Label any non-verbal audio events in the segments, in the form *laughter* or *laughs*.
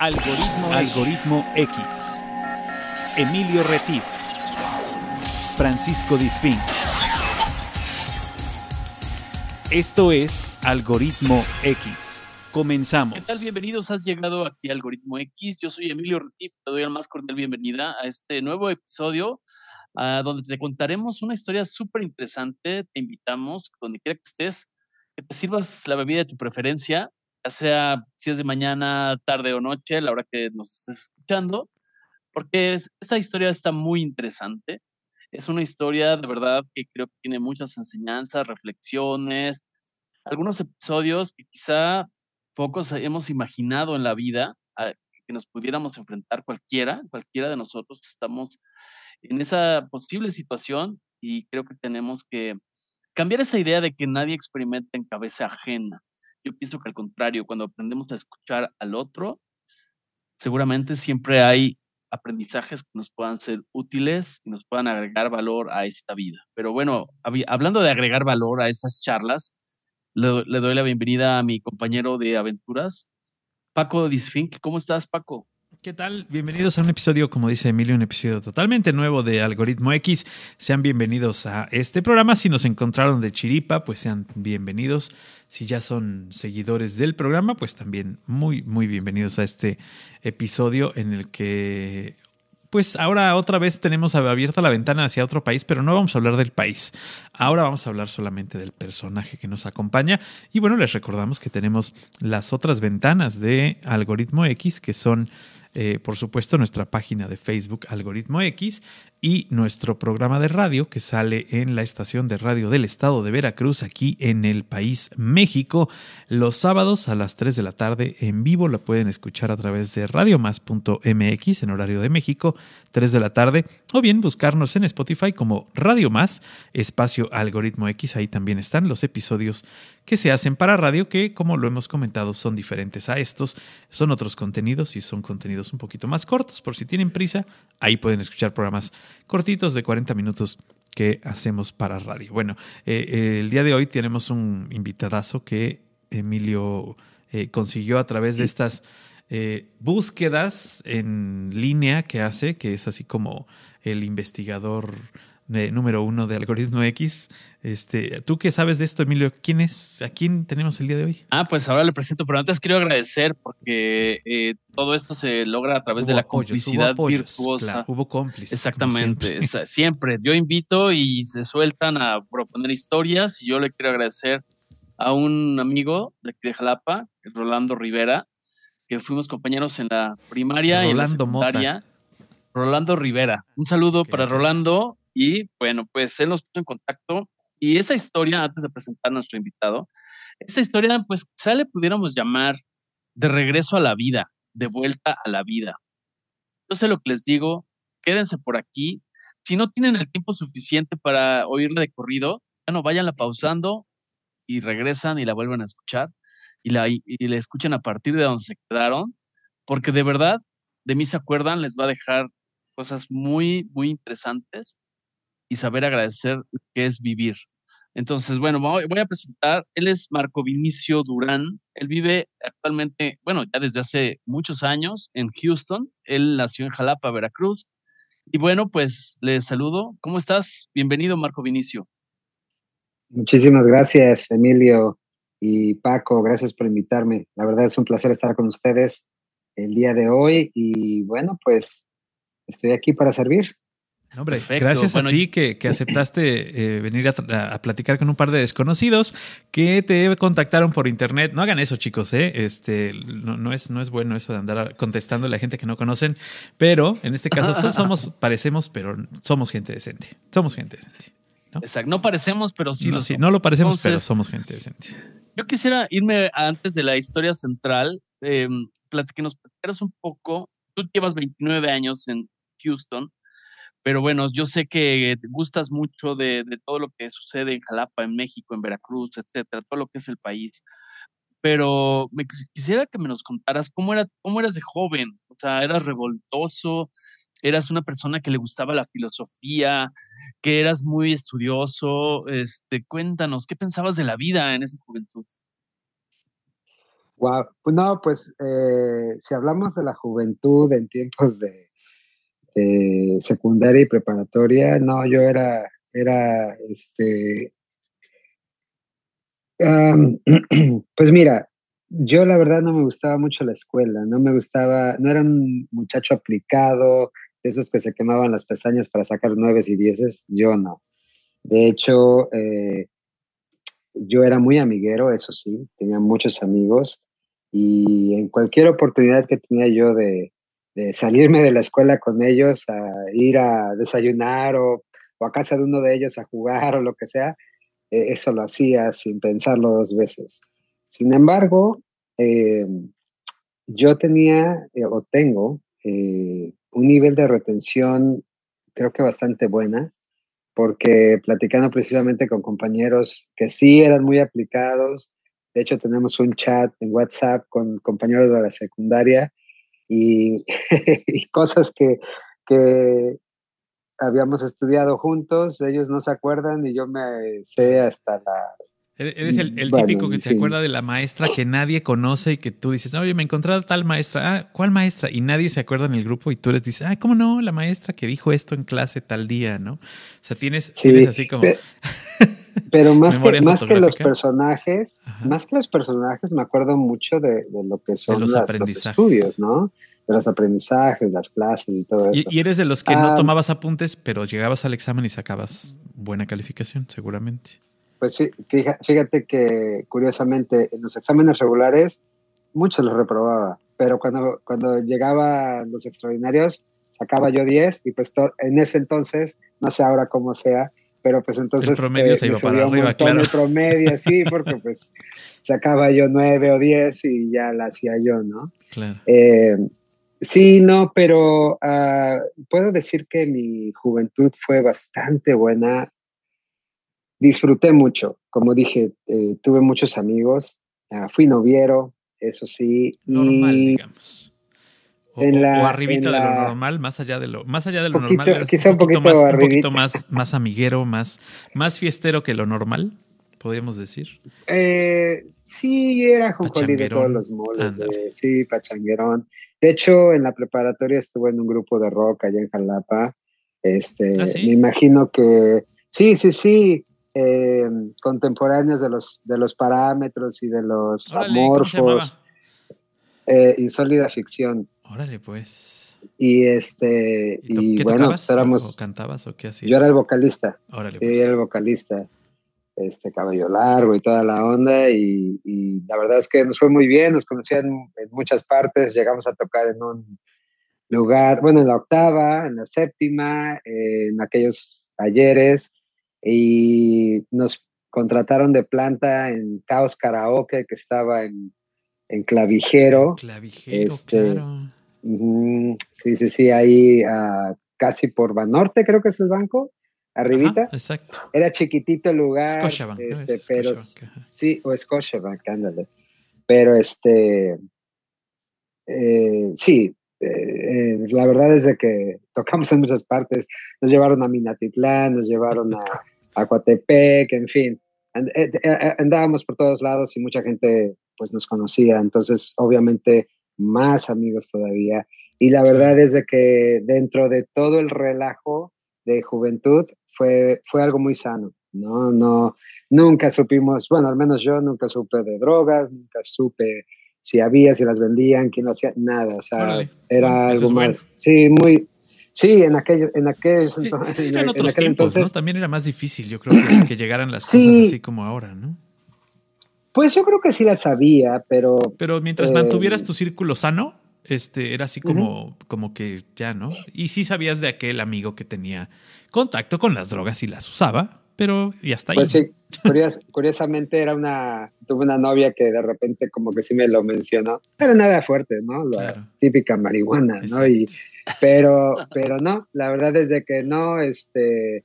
Algoritmo, Algoritmo X. Emilio Retif. Francisco Disfín. Esto es Algoritmo X. Comenzamos. ¿Qué tal? Bienvenidos. Has llegado aquí a Algoritmo X. Yo soy Emilio Retif. Te doy la más cordial bienvenida a este nuevo episodio donde te contaremos una historia súper interesante. Te invitamos, donde quiera que estés, que te sirvas la bebida de tu preferencia ya sea si es de mañana, tarde o noche, la hora que nos estés escuchando, porque esta historia está muy interesante. Es una historia de verdad que creo que tiene muchas enseñanzas, reflexiones, algunos episodios que quizá pocos hemos imaginado en la vida que nos pudiéramos enfrentar cualquiera, cualquiera de nosotros estamos en esa posible situación y creo que tenemos que cambiar esa idea de que nadie experimenta en cabeza ajena. Yo pienso que al contrario, cuando aprendemos a escuchar al otro, seguramente siempre hay aprendizajes que nos puedan ser útiles y nos puedan agregar valor a esta vida. Pero bueno, hablando de agregar valor a estas charlas, le, le doy la bienvenida a mi compañero de aventuras, Paco Disfink. ¿Cómo estás, Paco? ¿Qué tal? Bienvenidos a un episodio, como dice Emilio, un episodio totalmente nuevo de Algoritmo X. Sean bienvenidos a este programa. Si nos encontraron de Chiripa, pues sean bienvenidos. Si ya son seguidores del programa, pues también muy, muy bienvenidos a este episodio en el que pues ahora otra vez tenemos abierta la ventana hacia otro país, pero no vamos a hablar del país. Ahora vamos a hablar solamente del personaje que nos acompaña. Y bueno, les recordamos que tenemos las otras ventanas de Algoritmo X, que son eh, por supuesto, nuestra página de Facebook Algoritmo X y nuestro programa de radio que sale en la estación de radio del estado de Veracruz, aquí en el país México, los sábados a las 3 de la tarde en vivo. La pueden escuchar a través de radiomás.mx en horario de México, 3 de la tarde, o bien buscarnos en Spotify como Radio Más, espacio Algoritmo X. Ahí también están los episodios que se hacen para radio, que como lo hemos comentado son diferentes a estos. Son otros contenidos y son contenidos un poquito más cortos. Por si tienen prisa, ahí pueden escuchar programas cortitos de 40 minutos que hacemos para radio. Bueno, eh, eh, el día de hoy tenemos un invitadazo que Emilio eh, consiguió a través de estas búsquedas en línea que hace, que es así como el investigador de número uno de Algoritmo X. Este, ¿Tú qué sabes de esto, Emilio? ¿Quién es? ¿A quién tenemos el día de hoy? Ah, pues ahora le presento, pero antes quiero agradecer porque eh, todo esto se logra a través de la complicidad virtuosa. hubo cómplices. Exactamente, siempre. Yo invito y se sueltan a proponer historias y yo le quiero agradecer a un amigo de aquí de Jalapa, Rolando Rivera, que fuimos compañeros en la primaria y en la secundaria. Rolando Rivera. Un saludo para Rolando y bueno, pues él nos puso en contacto y esa historia, antes de presentar a nuestro invitado, esa historia, pues quizá le pudiéramos llamar de regreso a la vida, de vuelta a la vida. Sé lo que les digo, quédense por aquí. Si no tienen el tiempo suficiente para oírla de corrido, bueno, váyanla pausando y regresan y la vuelven a escuchar y la, y la escuchen a partir de donde se quedaron, porque de verdad, de mí se acuerdan, les va a dejar cosas muy, muy interesantes y saber agradecer qué es vivir. Entonces, bueno, voy a presentar, él es Marco Vinicio Durán, él vive actualmente, bueno, ya desde hace muchos años en Houston, él nació en Jalapa, Veracruz. Y bueno, pues le saludo. ¿Cómo estás? Bienvenido, Marco Vinicio. Muchísimas gracias, Emilio y Paco, gracias por invitarme. La verdad es un placer estar con ustedes el día de hoy y bueno, pues estoy aquí para servir. Hombre, gracias a ti que, aceptaste eh, venir a, platicar con un par de desconocidos que te contactaron por internet. No hagan eso, chicos, ¿eh? Este, no, es, no es bueno eso de andar contestando a la gente que no conocen, pero en este caso somos, *laughs* parecemos, pero somos gente decente. Somos gente decente. ¿no? Exacto, no parecemos, pero sí. No, sí, no lo parecemos, pero somos gente decente. Yo quisiera irme antes de la historia central, eh, que nos platicaras un poco. Tú llevas 29 años en Houston pero bueno, yo sé que gustas mucho de, todo lo que sucede en Jalapa, en México, en Veracruz, etcétera, todo lo que es el país. Pero me quisiera que me nos contaras cómo, era, cómo eras de joven. O sea, eras revoltoso, eras una persona que le gustaba la filosofía, que eras muy estudioso. Este, cuéntanos, ¿qué pensabas de la vida en esa juventud? Wow. Pues no, pues eh, si hablamos de la juventud en tiempos de, secundaria y preparatoria, no, yo era, era, este, *clears throat* pues mira, yo la verdad no me gustaba mucho la escuela, no me gustaba, no era un muchacho aplicado, esos que se quemaban las pestañas para sacar nueves y dieces, yo no. De hecho, eh, yo era muy amiguero, eso sí, tenía muchos amigos y en cualquier oportunidad que tenía yo de, salirme de la escuela con ellos, a ir a desayunar o, a casa de uno de ellos a jugar o lo que sea, eh, eso lo hacía sin pensarlo dos veces. Sin embargo, eh, yo tenía o tengo un nivel de retención creo que bastante buena, porque platicando precisamente con compañeros que sí eran muy aplicados, de hecho tenemos un chat en WhatsApp con compañeros de la secundaria *laughs* y, cosas que, que habíamos estudiado juntos, ellos no se acuerdan y yo me sé hasta la Eres el, típico que te acuerda de la maestra que nadie conoce y que tú dices, oye, me encontré tal maestra. Ah, ¿cuál maestra? Y nadie se acuerda en el grupo y tú les dices, ah, ¿cómo no? La maestra que dijo esto en clase tal día, ¿no? O sea, tienes, así como... *laughs* Pero, más, que, más que los personajes, más que los personajes, me acuerdo mucho de, lo que son los, estudios, ¿no? De los aprendizajes, las clases y todo eso. Y, eres de los que no ah, tomabas apuntes, pero llegabas al examen y sacabas buena calificación, seguramente. Pues fíjate que curiosamente en los exámenes regulares muchos los reprobaba, pero cuando, cuando llegaban los extraordinarios sacaba yo 10 y pues en ese entonces, no sé ahora cómo sea, pero pues entonces... El promedio se iba para arriba, claro. El promedio, sí, *laughs* porque pues sacaba yo 9 o 10 y ya la hacía yo, ¿no? Claro. Eh, sí, no, pero ah, puedo decir que mi juventud fue bastante buena disfruté mucho. Como dije, eh, tuve muchos amigos, ah, fui noviero, eso sí. Normal, digamos. O, arribita de lo normal, más allá de lo, más allá de lo normal. Quizá un poquito, más, un poquito más, más amiguero, más, más fiestero que lo normal, podríamos decir. Eh, sí, era jonjolí de todos los moles. sí, pachanguerón. De hecho, en la preparatoria estuve en un grupo de rock allá en Jalapa. Este, ¿Ah, me imagino que sí, sí, sí. Eh, contemporáneos de los, de los parámetros y de los amorfos. Eh, insólida ficción. Órale, pues. Y este. ¿Y, bueno, pues éramos, cantabas o qué hacías? Yo era el vocalista. Órale, sí, pues. era el vocalista. Este cabello largo y toda la onda. Y, y, la verdad es que nos fue muy bien, nos conocían en muchas partes. Llegamos a tocar en un lugar, bueno, en la octava, en la séptima, en aquellos talleres y nos contrataron de planta en Caos Karaoke, que estaba en, en Clavijero. Clavijero, este, claro. Sí, sí, sí, ahí uh, casi por Banorte, creo que es el banco, arribita. exacto. Era chiquitito el lugar. Scotiabank, este, pero sí, o Scotiabank, ándale. Pero este, eh, sí, eh, la verdad es de que tocamos en muchas partes. Nos llevaron a Minatitlán, nos llevaron a, a Coatepec, en fin. Eh, eh, andábamos por todos lados y mucha gente pues nos conocía. Entonces, obviamente, más amigos todavía. Y la verdad es de que dentro de todo el relajo de juventud fue, fue algo muy sano. No, no, nunca supimos, bueno, al menos yo nunca supe de drogas, nunca supe si había, si las vendían, quién lo hacía, nada, o sea, era algo mal. Sí, muy, sí, en aquellos, en aquellos *laughs* entonces. En, otros tiempos, ¿no? También era más difícil, yo creo, que, llegaran las cosas así como ahora, ¿no? Pues yo creo que sí las sabía, pero. Pero mientras mantuvieras eh, tu círculo sano, este, era así como, como que ya, ¿no? Y sí sabías de aquel amigo que tenía contacto con las drogas y las usaba, pero ya está ahí. Pues sí, *laughs* curiosamente era una, tuve una novia que de repente como que sí me lo mencionó. Era nada fuerte, ¿no? La típica marihuana, ¿no? Y, pero, pero no, la verdad es de que no, este,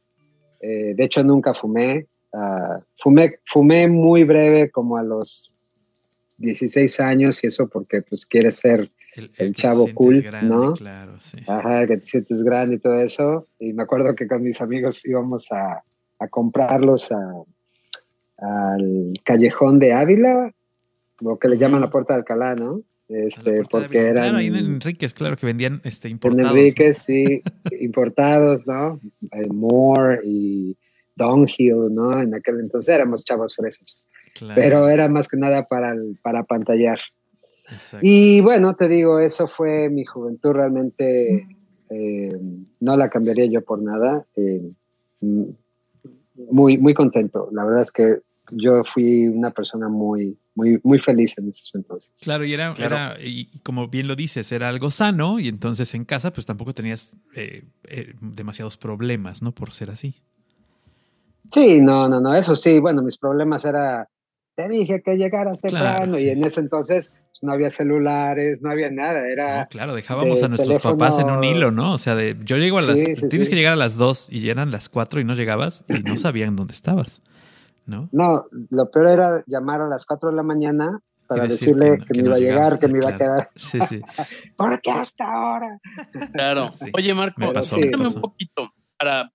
eh, de hecho nunca fumé. Ah, fumé. Fumé muy breve, como a los 16 años y eso porque pues quieres ser el, chavo cool, ¿no? Claro, sí. Ajá, que te sientes grande y todo eso. Y me acuerdo que con mis amigos íbamos a, a comprarlos al callejón de Ávila, lo que le llaman la puerta de Alcalá, ¿no? Este, porque eran... Claro, ahí en Enríquez, claro, que vendían este, importados. En Enríquez, sí, importados, ¿no? Eh, Moore y Downhill, ¿no? En aquel entonces éramos chavos fresas. Pero era más que nada para, para pantallar. Y bueno, te digo, eso fue mi juventud, realmente eh, no la cambiaría yo por nada. Eh, muy, muy contento. La verdad es que yo fui una persona muy, muy, muy feliz en esos entonces. Claro, y era, era y como bien lo dices, era algo sano y entonces en casa pues tampoco tenías eh, demasiados problemas, ¿no? Por ser así. Sí, no, no, no, eso sí, bueno, mis problemas era te dije que llegaras temprano y en ese entonces pues, no había celulares, no había nada, era... claro, dejábamos a nuestros papás en un hilo, ¿no? O sea, de, yo llego a las... tienes que llegar a las dos y eran las cuatro y no llegabas y no sabían dónde estabas, ¿no? No, lo peor era llamar a las cuatro de la mañana para decirle que, me iba a llegar, que me iba a quedar. Sí, sí. *laughs* ¿Por qué hasta ahora? Claro. Oye, Marco, cuéntame un poquito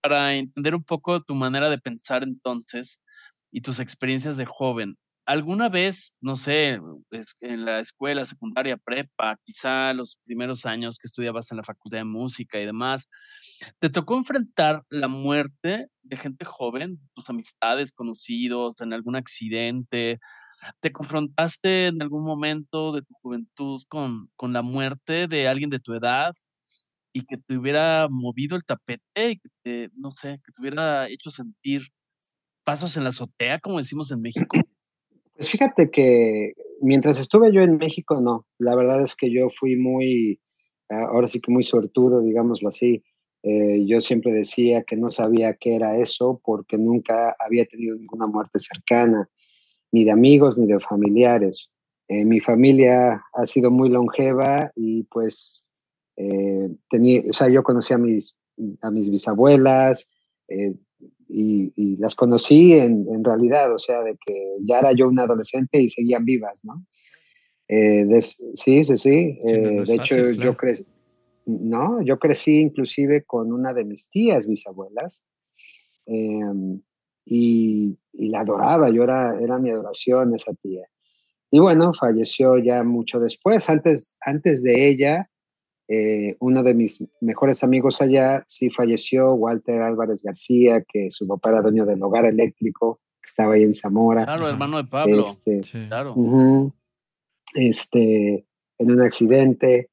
para, entender un poco tu manera de pensar entonces y tus experiencias de joven. ¿Alguna vez, no sé, en la escuela, secundaria, prepa, quizá los primeros años que estudiabas en la facultad de música y demás, te tocó enfrentar la muerte de gente joven, tus amistades, conocidos, en algún accidente? ¿Te confrontaste en algún momento de tu juventud con, con la muerte de alguien de tu edad y que te hubiera movido el tapete y que no sé, que te hubiera hecho sentir pasos en la azotea, como decimos en México? *clears throat* Pues fíjate que mientras estuve yo en México, no. La verdad es que yo fui muy, ah, ahora sí que muy sortudo, digámoslo así. Eh, yo siempre decía que no sabía qué era eso porque nunca había tenido ninguna muerte cercana, ni de amigos ni de familiares. Eh, mi familia ha sido muy longeva y pues eh, tenía, o sea, yo conocí a mis, a mis bisabuelas, y, las conocí en, en, realidad, o sea, de que ya era yo un adolescente y seguían vivas, ¿no? Eh, sí, sí, sí. Eh, de hecho, yo crecí, no, yo crecí inclusive con una de mis tías bisabuelas em, y, y, la adoraba, yo era, era mi adoración esa tía. Y bueno, falleció ya mucho después, antes, antes de ella, eh, uno de mis mejores amigos allá sí falleció, Walter Álvarez García, que su papá era dueño del hogar eléctrico, que estaba ahí en Zamora. Claro, hermano de Pablo. Este, claro. este, en un accidente.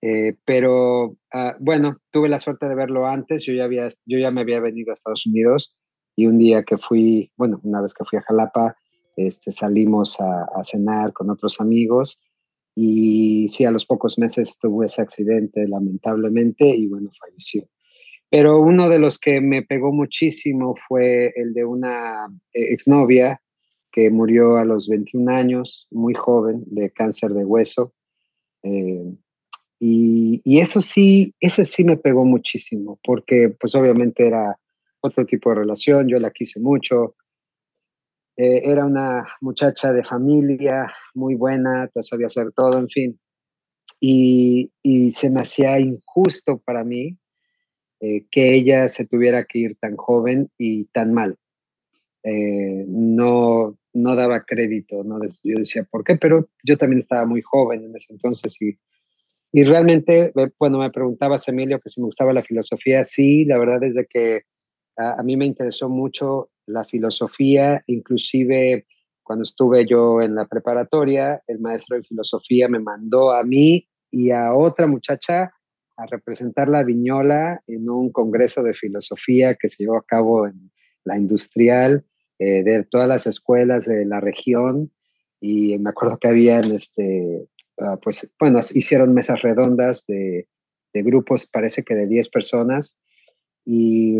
Eh, pero ah, bueno, tuve la suerte de verlo antes. Yo ya, había, yo ya me había venido a Estados Unidos y un día que fui, bueno, una vez que fui a Jalapa, este, salimos a, a cenar con otros amigos y sí, a los pocos meses tuvo ese accidente, lamentablemente, y bueno, falleció. Pero uno de los que me pegó muchísimo fue el de una eh, exnovia que murió a los 21 años, muy joven, de cáncer de hueso. Eh, y, eso sí, ese sí me pegó muchísimo, porque pues obviamente era otro tipo de relación, yo la quise mucho, eh, era una muchacha de familia muy buena, sabía hacer todo, en fin. Y, y se me hacía injusto para mí eh, que ella se tuviera que ir tan joven y tan mal. Eh, no, no daba crédito, ¿no? yo decía, ¿por qué? Pero yo también estaba muy joven en ese entonces y, y realmente, cuando me preguntabas, Emilio, que si me gustaba la filosofía, sí, la verdad es que a mí me interesó mucho la filosofía, inclusive cuando estuve yo en la preparatoria, el maestro de filosofía me mandó a mí y a otra muchacha a representar la viñola en un congreso de filosofía que se llevó a cabo en la industrial eh, de todas las escuelas de la región. Y me acuerdo que habían, este, ah, pues, bueno, hicieron mesas redondas de, de grupos, parece que de 10 personas. Y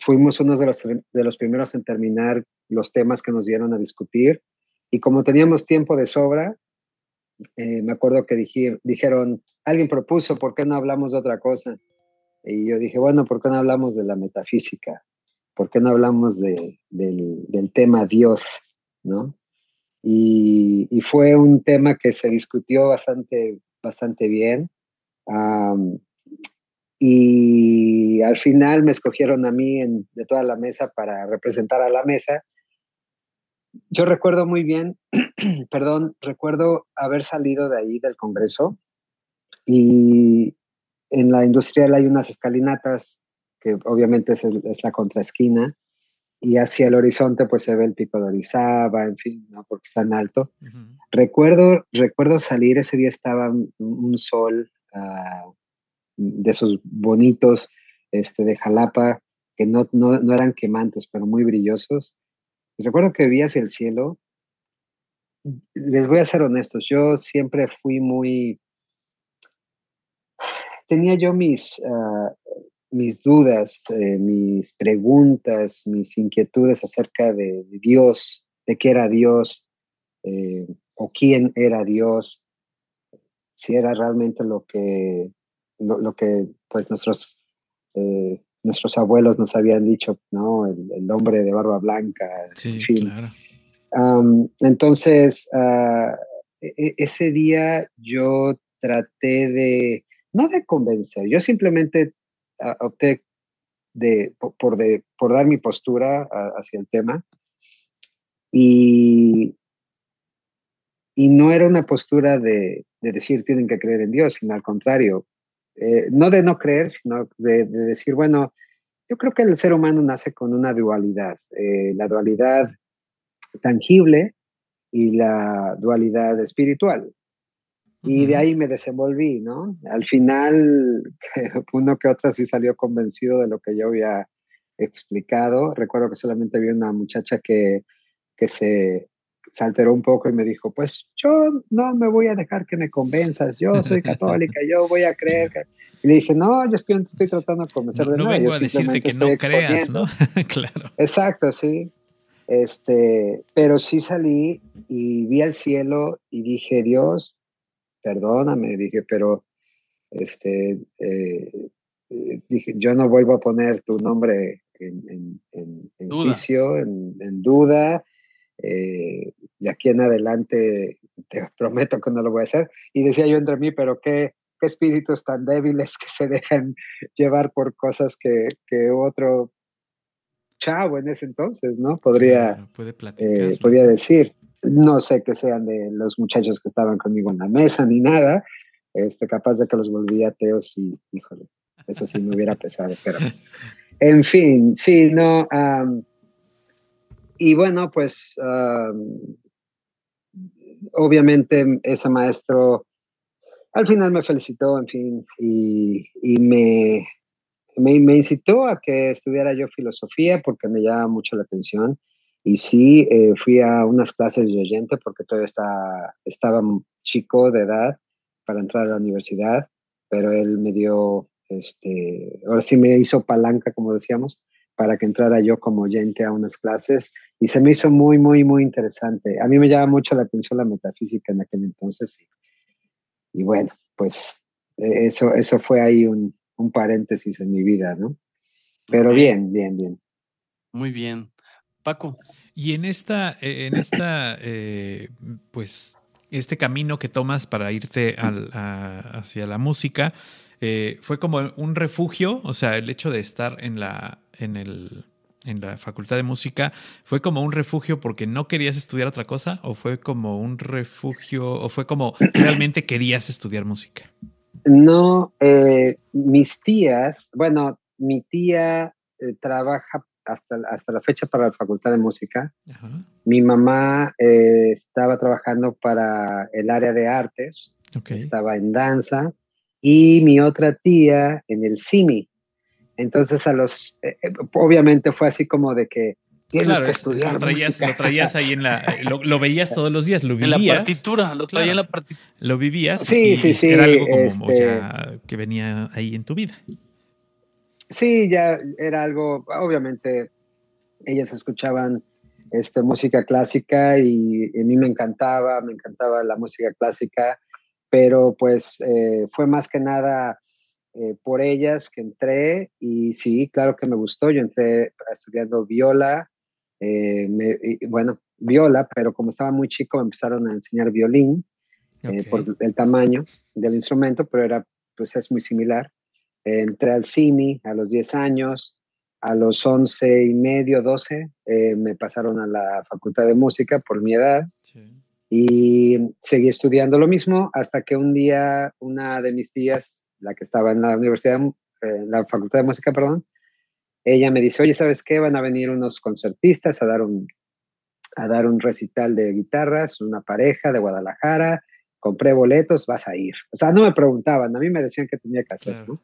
fuimos uno de los, de los primeros en terminar los temas que nos dieron a discutir y como teníamos tiempo de sobra, eh, me acuerdo que dijeron, alguien propuso, ¿por qué no hablamos de otra cosa? Y yo dije, bueno, ¿por qué no hablamos de la metafísica? ¿Por qué no hablamos de, del, tema Dios? ¿no? Y, y, fue un tema que se discutió bastante, bastante bien. Y al final me escogieron a mí de toda la mesa para representar a la mesa. yo recuerdo muy bien, *clears throat* perdón, recuerdo haber salido de ahí del Congreso y en la industrial hay unas escalinatas que obviamente es, es la contraesquina y hacia el horizonte pues se ve el pico de Orizaba, en fin, ¿no? porque está en alto. recuerdo, recuerdo salir, ese día estaba un, sol uh, de esos bonitos este, de Jalapa, que no, no, no, eran quemantes, pero muy brillosos. Recuerdo que vi hacia el cielo. Les voy a ser honestos, yo siempre fui muy... Tenía yo mis, uh, mis dudas, eh, mis preguntas, mis inquietudes acerca de, Dios, de qué era Dios eh, o quién era Dios, si era realmente lo que, lo, que pues nuestros, eh, nuestros abuelos nos habían dicho, ¿no? El, hombre de barba blanca. Sí, claro. entonces, ah, e, e, ese día yo traté de, no de convencer, yo simplemente opté de, por, de, por dar mi postura hacia el tema y, y no era una postura de, de, decir tienen que creer en Dios, sino al contrario, eh, no de no creer, sino de, decir, bueno, yo creo que el ser humano nace con una dualidad, eh, la dualidad tangible y la dualidad espiritual. Y de ahí me desenvolví, ¿no? Al final, *laughs* uno que otro sí salió convencido de lo que yo había explicado. Recuerdo que solamente vi una muchacha que, que se, se alteró un poco y me dijo, pues yo no me voy a dejar que me convenzas, yo soy católica, yo voy a creer. *laughs* Y le dije, no, yo estoy, estoy tratando de convencer no, de No vengo a decirte que no creas, ¿no? *laughs* claro. Exacto, sí. Este, pero sí salí y vi al cielo y dije, Dios, perdóname, dije, pero este, eh, eh, dije, yo no vuelvo a poner tu nombre en, en, en, juicio, en, duda. Eh, de aquí en adelante te *laughs* prometo que no lo voy a hacer. Y decía yo entre mí, pero qué, qué espíritus tan débiles que se dejan llevar por cosas que, que otro chavo en ese entonces, ¿no? Podría, puede podría decir no sé que sean de los muchachos que estaban conmigo en la mesa ni nada, este, capaz de que los volvía ateos y, híjole, eso sí me hubiera pesado, pero *laughs* en fin, sí, no. Y bueno, pues obviamente ese maestro al final me felicitó, en fin, y, me, me, me, incitó a que estudiara yo filosofía porque me llama mucho la atención. Y sí, eh, fui a unas clases de oyente porque todavía estaba chico de edad para entrar a la universidad, pero él me dio, este, ahora sí me hizo palanca, como decíamos, para que entrara yo como oyente a unas clases y se me hizo muy, muy, muy interesante. A mí me llama mucho la atención la metafísica en aquel entonces y, bueno, pues e, eso, eso fue ahí un, un paréntesis en mi vida, ¿no? Pero bien, bien, bien. Muy bien. Paco. Y en esta, eh, en esta, eh, pues, este camino que tomas para irte hacia la música, eh, fue como un refugio, o sea, el hecho de estar en la, en el, en la facultad de música, fue como un refugio porque no querías estudiar otra cosa, o fue como un refugio, o fue como realmente querías estudiar música. No, mis tías, bueno, mi tía trabaja hasta, la fecha para la Facultad de Música. Mi mamá eh, estaba trabajando para el área de artes, estaba en danza, y mi otra tía en el CIMI. Entonces, a los, eh, eh, obviamente fue así como de que tienes que estudiar. Lo traías, lo traías ahí en la. *laughs* Lo, veías todos los días, lo vivías. En la partitura, lo traía en la partitura. Lo vivías. Sí, sí, sí. Era algo como este que venía ahí en tu vida. Sí, ya era algo, obviamente, ellas escuchaban este, música clásica y, a mí me encantaba, me encantaba la música clásica, pero pues eh, fue más que nada eh, por ellas que entré y sí, claro que me gustó, yo entré estudiando viola, eh, bueno, viola, pero como estaba muy chico me empezaron a enseñar violín por el tamaño del instrumento, pero era, pues es muy similar. Entré al CIMI a los 10 años, a los once y medio, doce, eh, me pasaron a la facultad de música por mi edad y seguí estudiando lo mismo hasta que un día una de mis tías, la que estaba en la universidad, en la facultad de música, perdón, ella me dice, oye, ¿sabes qué? Van a venir unos concertistas a dar un, a dar un recital de guitarras, una pareja de Guadalajara, compré boletos, vas a ir. O sea, no me preguntaban, a mí me decían que tenía que hacer, ¿no?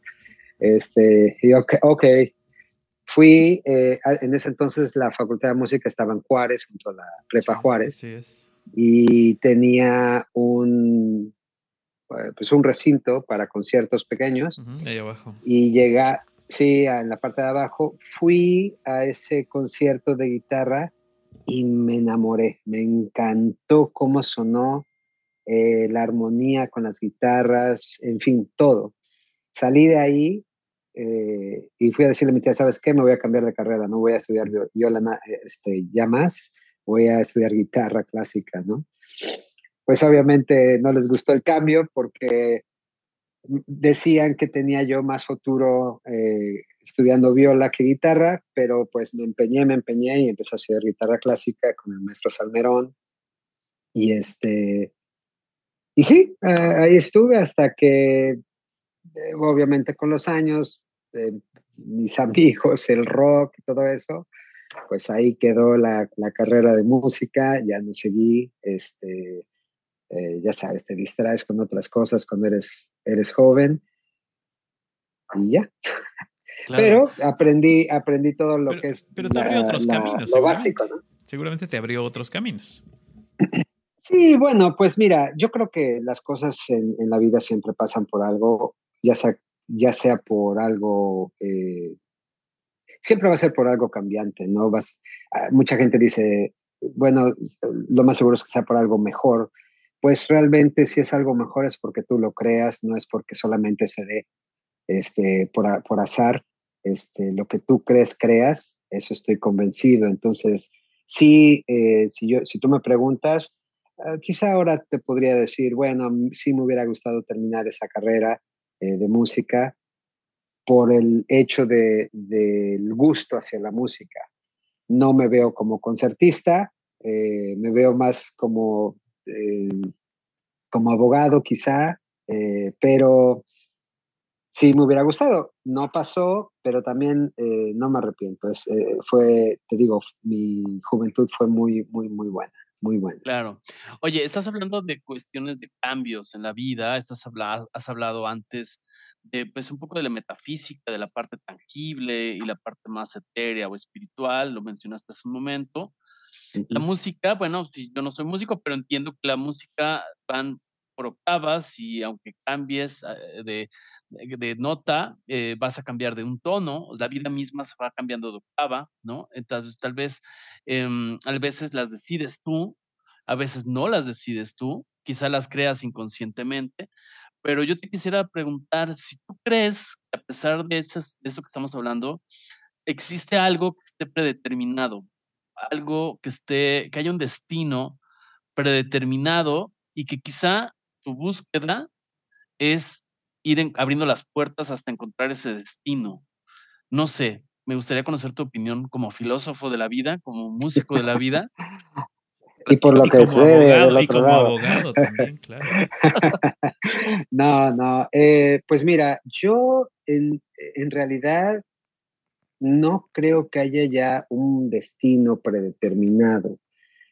Este, y ok, ok. Fui, eh, en ese entonces la Facultad de Música estaba en Juárez, junto a la Prepa Juárez. es. Y tenía un, eh, pues un recinto para conciertos pequeños. ahí abajo. Y llega, sí, en la parte de abajo. Fui a ese concierto de guitarra y me enamoré. Me encantó cómo sonó eh, la armonía con las guitarras, en fin, todo. Salí de ahí eh, y fui a decirle a mi tía, ¿sabes qué? Me voy a cambiar de carrera, no voy a estudiar viola este, ya más, voy a estudiar guitarra clásica, ¿no? Pues obviamente no les gustó el cambio porque decían que tenía yo más futuro eh, estudiando viola que guitarra, pero pues me empeñé, me empeñé y empecé a estudiar guitarra clásica con el maestro Salmerón. Y este, y sí, eh, ahí estuve hasta que, eh, obviamente con los años, eh, mis amigos, el rock y todo eso, pues ahí quedó la, la carrera de música, ya no seguí, este, ya sabes, te distraes con otras cosas cuando eres, eres joven y ya. Pero aprendí, aprendí todo lo que es. Pero te abrió otros caminos. Lo básico, ¿no? Seguramente te abrió otros caminos. Sí, bueno, pues mira, yo creo que las cosas en, la vida siempre pasan por algo, ya sea, ya sea por algo, eh, siempre va a ser por algo cambiante, ¿no? Vas, ah, mucha gente dice, bueno, lo más seguro es que sea por algo mejor. Pues realmente si es algo mejor es porque tú lo creas, no es porque solamente se dé este, por, por azar. Este, lo que tú crees, creas, eso estoy convencido. Entonces, sí, eh, si, yo, si tú me preguntas, Ah, quizá ahora te podría decir, bueno, sí me hubiera gustado terminar esa carrera eh, de música por el hecho del de, gusto hacia la música. No me veo como concertista, eh, me veo más como, eh, como abogado quizá, pero sí me hubiera gustado. No pasó, pero también no me arrepiento. Es, fue, te digo, mi juventud fue muy, muy, muy buena muy bueno. Claro. Oye, estás hablando de cuestiones de cambios en la vida, estás hablado, has hablado antes de, pues, un poco de la metafísica, de la parte tangible y la parte más etérea o espiritual, lo mencionaste hace un momento. La música, bueno, si yo no soy músico, pero entiendo que la música van por octavas y aunque cambies eh, de, de, nota, eh, vas a cambiar de un tono, la vida misma se va cambiando de octava, ¿no? Entonces, tal vez, em, a veces las decides tú, a veces no las decides tú, quizá las creas inconscientemente, pero yo te quisiera preguntar si tú crees que a pesar de, esas, de eso que estamos hablando, existe algo que esté predeterminado, algo que esté, que haya un destino predeterminado y que quizá tu búsqueda es ir abriendo las puertas hasta encontrar ese destino. No sé, me gustaría conocer tu opinión como filósofo de la vida, como músico de la vida. *laughs* y por lo que sé abogado, y como abogado también, claro. *laughs* no, no, eh, pues mira, yo en, en realidad no creo que haya ya un destino predeterminado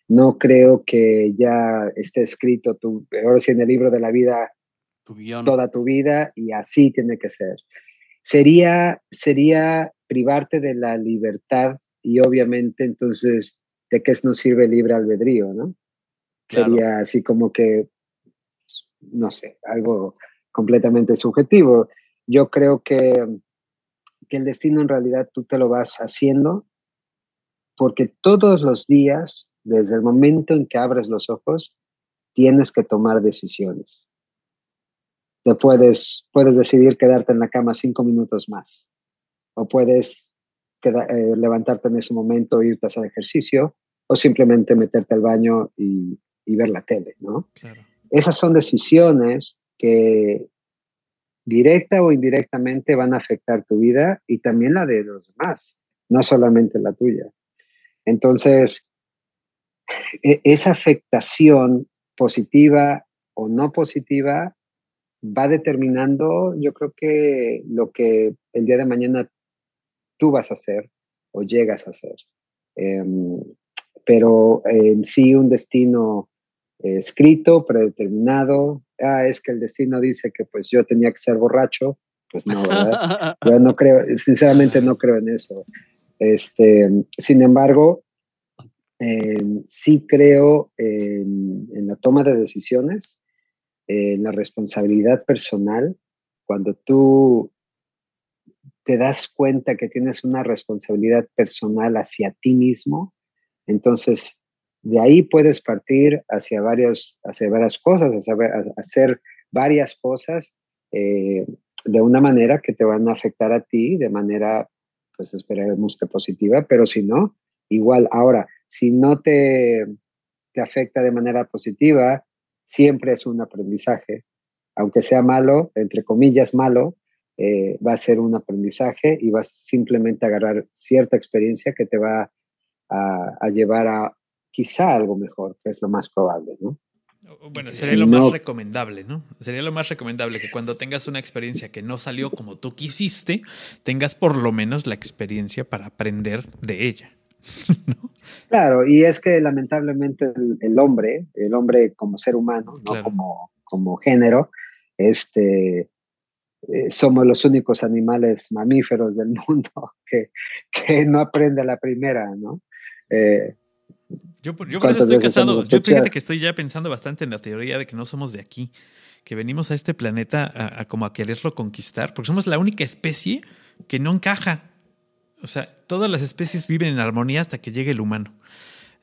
no creo que ya esté escrito tu, ahora sí en el libro de la vida toda tu vida y así tiene que ser. Sería, sería privarte de la libertad y obviamente entonces de qué nos sirve el libre albedrío, ¿no? Sería así como que, no sé, algo completamente subjetivo. Yo creo que, que el destino en realidad tú te lo vas haciendo porque todos los días desde el momento en que abres los ojos, tienes que tomar decisiones. Te puedes, puedes decidir quedarte en la cama cinco minutos más, o puedes eh, levantarte en ese momento irte a hacer ejercicio, o simplemente meterte al baño y, ver la tele, ¿no? Esas son decisiones que directa o indirectamente van a afectar tu vida y también la de los demás. no solamente la tuya. Entonces, e, esa afectación positiva o no positiva va determinando, yo creo que lo que el día de mañana tú vas a hacer o llegas a hacer. Em, pero en sí un destino eh, escrito, predeterminado, ah, es que el destino dice que pues yo tenía que ser borracho, pues no, ¿verdad? *laughs* yo no creo, sinceramente no creo en eso. Este, sin embargo, em, sí creo en, en, la toma de decisiones, en la responsabilidad personal, cuando tú te das cuenta que tienes una responsabilidad personal hacia ti mismo, entonces de ahí puedes partir hacia, varios, hacia varias cosas, hacia, hacer varias cosas eh, de una manera que te van a afectar a ti, de manera, pues esperemos que positiva, pero si no, igual. Ahora, si no te, te afecta de manera positiva, siempre es un aprendizaje, aunque sea malo, entre comillas malo, eh, va a ser un aprendizaje y vas simplemente a agarrar cierta experiencia que te va a, llevar a quizá algo mejor, que es lo más probable, ¿no? Bueno, sería lo más recomendable, ¿no? Sería lo más recomendable que cuando tengas una experiencia que no salió como tú quisiste, tengas por lo menos la experiencia para aprender de ella. *laughs* Claro, y es que lamentablemente el, hombre, el hombre como ser humano, no como, como género, este, eh, somos los únicos animales mamíferos del *laughs* mundo que, que no aprende a la primera, ¿no? Eh, yo, yo por eso estoy casado. Yo fíjate que estoy ya pensando bastante en la teoría de que no somos de aquí, que venimos a este planeta a, como a quererlo conquistar, porque somos la única especie que no encaja. O sea, todas las especies viven en armonía hasta que llegue el humano.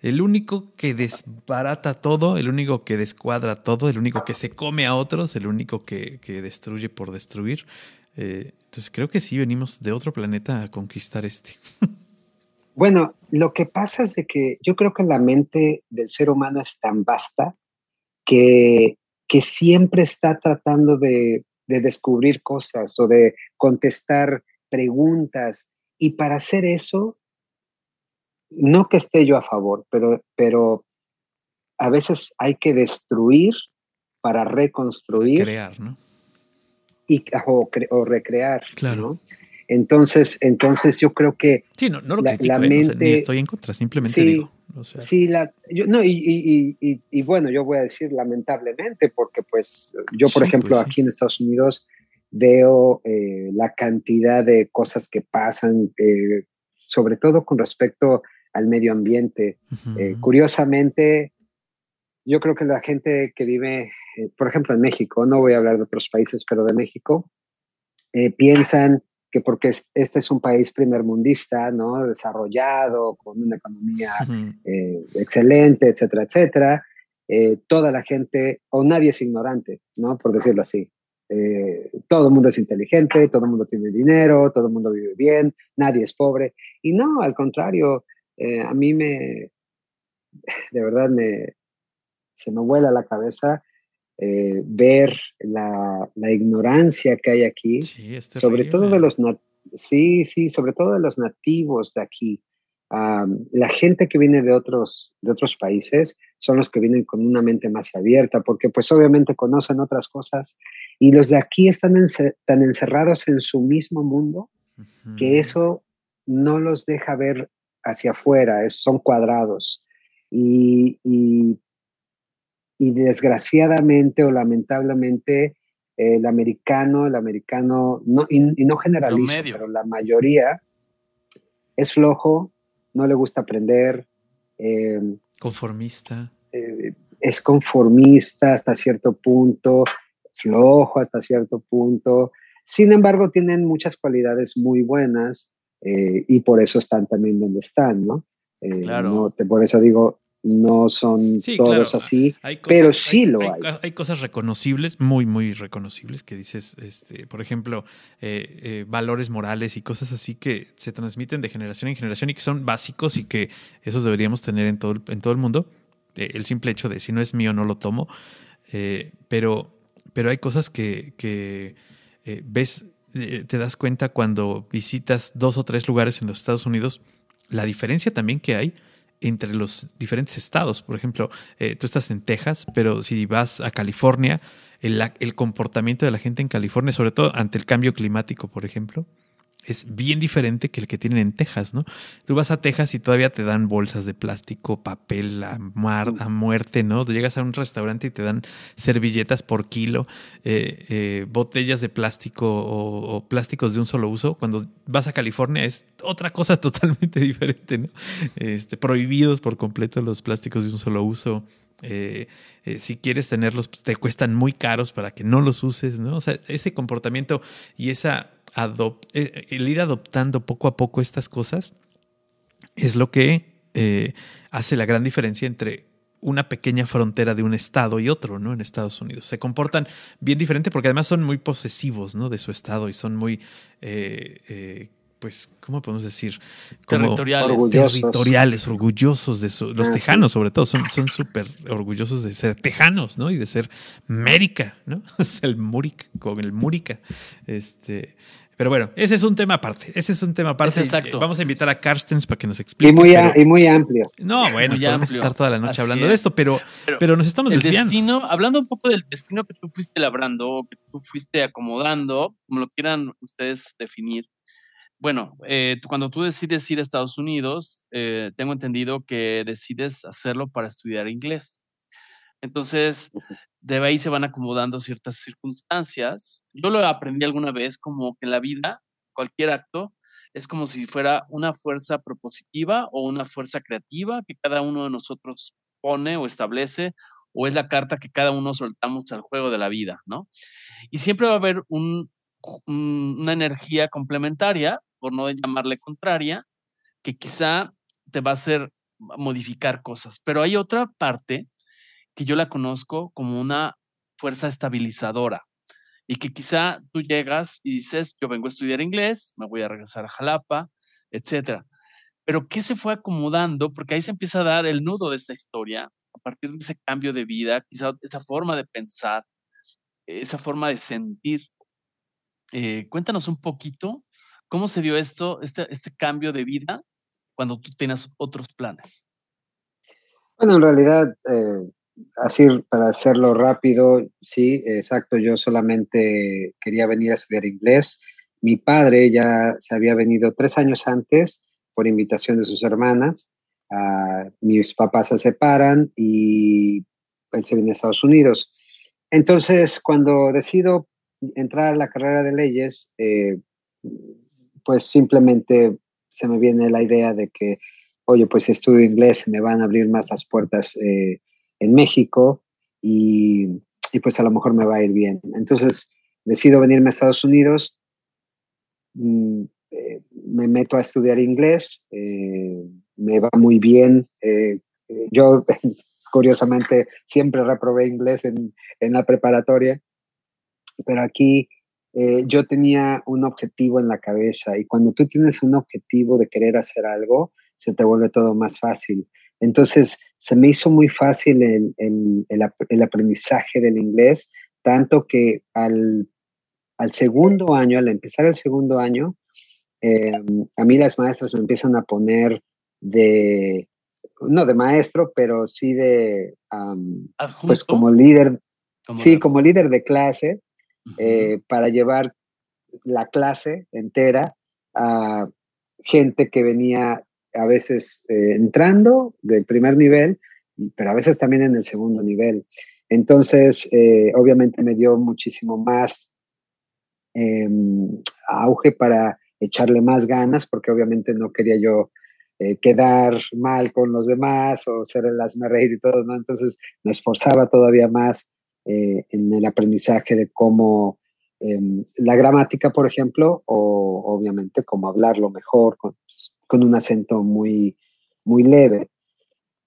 El único que desbarata todo, el único que descuadra todo, el único que se come a otros, el único que, destruye por destruir. Eh, entonces creo que sí venimos de otro planeta a conquistar este. *laughs* Bueno, lo que pasa es de que yo creo que la mente del ser humano es tan vasta que, que siempre está tratando de, de descubrir cosas o de contestar preguntas. Y para hacer eso, no que esté yo a favor, pero, pero a veces hay que destruir para reconstruir. Crear, ¿no? Y, o, recrear. Claro. ¿no? Entonces, entonces yo creo que sí, no, no lo la, critico, ¿eh? mente, ni estoy en contra, simplemente digo. Sí, la, yo, no, y, y, y, bueno, yo voy a decir lamentablemente, porque pues yo, por ejemplo, pues aquí en Estados Unidos veo eh, la cantidad de cosas que pasan, eh, sobre todo con respecto al medio ambiente. curiosamente, yo creo que la gente que vive, por ejemplo, en México, no voy a hablar de otros países, pero de México, piensan que porque este es un país primermundista, ¿no? Desarrollado, con una economía eh, excelente, etcétera, etcétera, eh, toda la gente, o nadie es ignorante, ¿no? Por decirlo así. Eh, todo el mundo es inteligente, todo el mundo tiene dinero, todo el mundo vive bien, nadie es pobre. Y no, al contrario, a mí me, de verdad, me, se me vuela la cabeza eh, ver la, ignorancia que hay aquí, sobre todo de los sí, sí, sobre todo de los nativos de aquí. la gente que viene de otros, de otros países son los que vienen con una mente más abierta, porque pues obviamente conocen otras cosas y los de aquí están tan encerrados en su mismo mundo que eso no los deja ver hacia afuera, son cuadrados. Y, y, y desgraciadamente o lamentablemente el americano, el americano, no, y, no generalizo, pero la mayoría es flojo, no le gusta aprender. Em, conformista. Eh, es conformista hasta cierto punto, flojo hasta cierto punto. Sin embargo, tienen muchas cualidades muy buenas eh, y por eso están también donde están, ¿no? Eh, claro. por eso digo, no son todos así, pero sí lo hay, hay, cosas reconocibles, muy, muy reconocibles, que dices, este, por ejemplo, eh, eh, valores morales y cosas así que se transmiten de generación en generación y que son básicos y que esos deberíamos tener en todo, en todo el mundo. Eh, el simple hecho de si no es mío, no lo tomo. pero, pero hay cosas que, que ves te das cuenta cuando visitas dos o tres lugares en los Estados Unidos, la diferencia también que hay entre los diferentes estados. Por ejemplo, eh, tú estás en Texas, pero si vas a California, el, el, comportamiento de la gente en California, sobre todo ante el cambio climático, por ejemplo, es bien diferente que el que tienen en Texas, ¿no? Tú vas a Texas y todavía te dan bolsas de plástico, papel a, muerte, ¿no? Tú llegas a un restaurante y te dan servilletas por kilo, eh, eh, botellas de plástico o, plásticos de un solo uso. Cuando vas a California es otra cosa *laughs* totalmente diferente, ¿no? Este, prohibidos por completo los plásticos de un solo uso. Eh, si quieres tenerlos, pues, te cuestan muy caros para que no los uses, ¿no? O sea, ese comportamiento y esa el ir adoptando poco a poco estas cosas es lo que eh, hace la gran diferencia entre una pequeña frontera de un estado y otro, ¿no? En Estados Unidos. Se comportan bien diferente porque además son muy posesivos, ¿no? De su estado y son muy, eh, pues, ¿cómo podemos decir? territoriales. Orgullosos. Territoriales, orgullosos de los ah, tejanos, sobre todo, son súper orgullosos de ser tejanos, ¿no? Y de ser Mérica, ¿no? *laughs* Es el Múrica, con el Múrica. Este, pero bueno, ese es un tema aparte. Ese es un tema aparte. Exacto. Vamos a invitar a Carstens para que nos explique. Y muy, y muy amplio. No, bueno, podemos estar toda la noche hablando de esto, pero, pero, nos estamos el Destino, hablando un poco del destino que tú fuiste labrando, que tú fuiste acomodando, como lo quieran ustedes definir. Bueno, eh, cuando tú decides ir a Estados Unidos, eh, tengo entendido que decides hacerlo para estudiar inglés. Entonces, de ahí se van acomodando ciertas circunstancias. Yo lo aprendí alguna vez como que en la vida, cualquier acto es como si fuera una fuerza propositiva o una fuerza creativa que cada uno de nosotros pone o establece o es la carta que cada uno soltamos al juego de la vida, ¿no? Y siempre va a haber una energía complementaria, por no llamarle contraria, que quizá te va a hacer modificar cosas. Pero hay otra parte que yo la conozco como una fuerza estabilizadora y que quizá tú llegas y dices, yo vengo a estudiar inglés, me voy a regresar a Jalapa, etcétera. Pero ¿qué se fue acomodando? Porque ahí se empieza a dar el nudo de esta historia, a partir de ese cambio de vida, quizá esa forma de pensar, esa forma de sentir. Eh, cuéntanos un poquito cómo se dio esto, este, este cambio de vida cuando tú tienes otros planes. Bueno, en realidad, eh, así para hacerlo rápido, sí, exacto, yo solamente quería venir a estudiar inglés. Mi padre ya se había venido tres años antes por invitación de sus hermanas. Uh, mis papás se separan y él se viene a Estados Unidos. Entonces, cuando decido entrar a la carrera de leyes, eh, pues simplemente se me viene la idea de que, oye, pues estudio inglés me van a abrir más las puertas eh, en México y, pues a lo mejor me va a ir bien. Entonces decido venirme a Estados Unidos, mm, eh, me meto a estudiar inglés, eh, me va muy bien. Yo, *laughs* curiosamente, siempre reprobé inglés en, en la preparatoria, pero aquí yo tenía un objetivo en la cabeza y cuando tú tienes un objetivo de querer hacer algo, se te vuelve todo más fácil. Entonces, se me hizo muy fácil el, aprendizaje del inglés, tanto que al, segundo año, al empezar el segundo año, em, a mí las maestras me empiezan a poner de, no de maestro, pero sí de, pues como líder, sí, como líder de clase, eh, para llevar la clase entera a gente que venía a veces eh, entrando del primer nivel, pero a veces también en el segundo nivel. Entonces, eh, obviamente me dio muchísimo más em, auge para echarle más ganas, porque obviamente no quería yo eh, quedar mal con los demás o ser el reír y todo, ¿no? Entonces me esforzaba todavía más en el aprendizaje de cómo em, la gramática, por ejemplo, o obviamente cómo hablarlo mejor, con, con un acento muy, muy leve.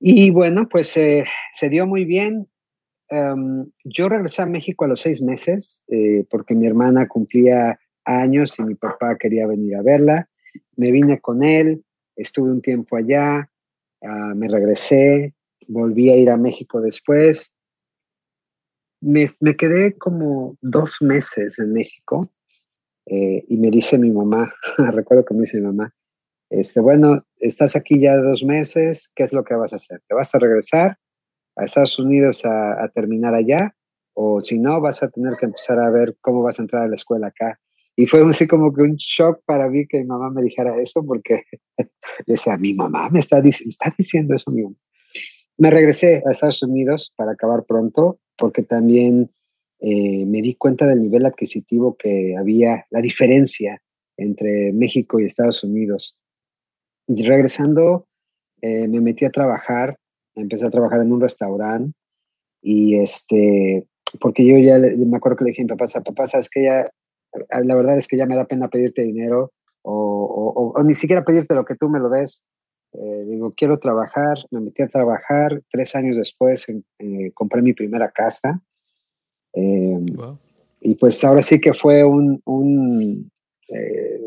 Y bueno, pues eh, se dio muy bien. Em, yo regresé a México a los seis meses eh, porque mi hermana cumplía años y mi papá quería venir a verla. Me vine con él, estuve un tiempo allá, ah, me regresé, volví a ir a México después. Me, me, quedé como dos meses en México eh, y me dice mi mamá, *laughs* recuerdo que me dice mi mamá, este, bueno, estás aquí ya dos meses, ¿qué es lo que vas a hacer? ¿Te vas a regresar a Estados Unidos a, terminar allá? O si no, vas a tener que empezar a ver cómo vas a entrar a la escuela acá. Y fue así como que un shock para mí que mi mamá me dijera eso, porque *laughs* decía, mi mamá me está, está diciendo eso. Mi Me regresé a Estados Unidos para acabar pronto, porque también eh, me di cuenta del nivel adquisitivo que había, la diferencia entre México y Estados Unidos. Y regresando, eh, me metí a trabajar, empecé a trabajar en un restaurante y este, porque yo ya me acuerdo que le dije a mi papá, papá, sabes que ya, la verdad es que ya me da pena pedirte dinero o, ni siquiera pedirte lo que tú me lo des. Eh, digo, quiero trabajar, me metí a trabajar, tres años después compré mi primera casa Em, y pues ahora sí que fue un, un eh,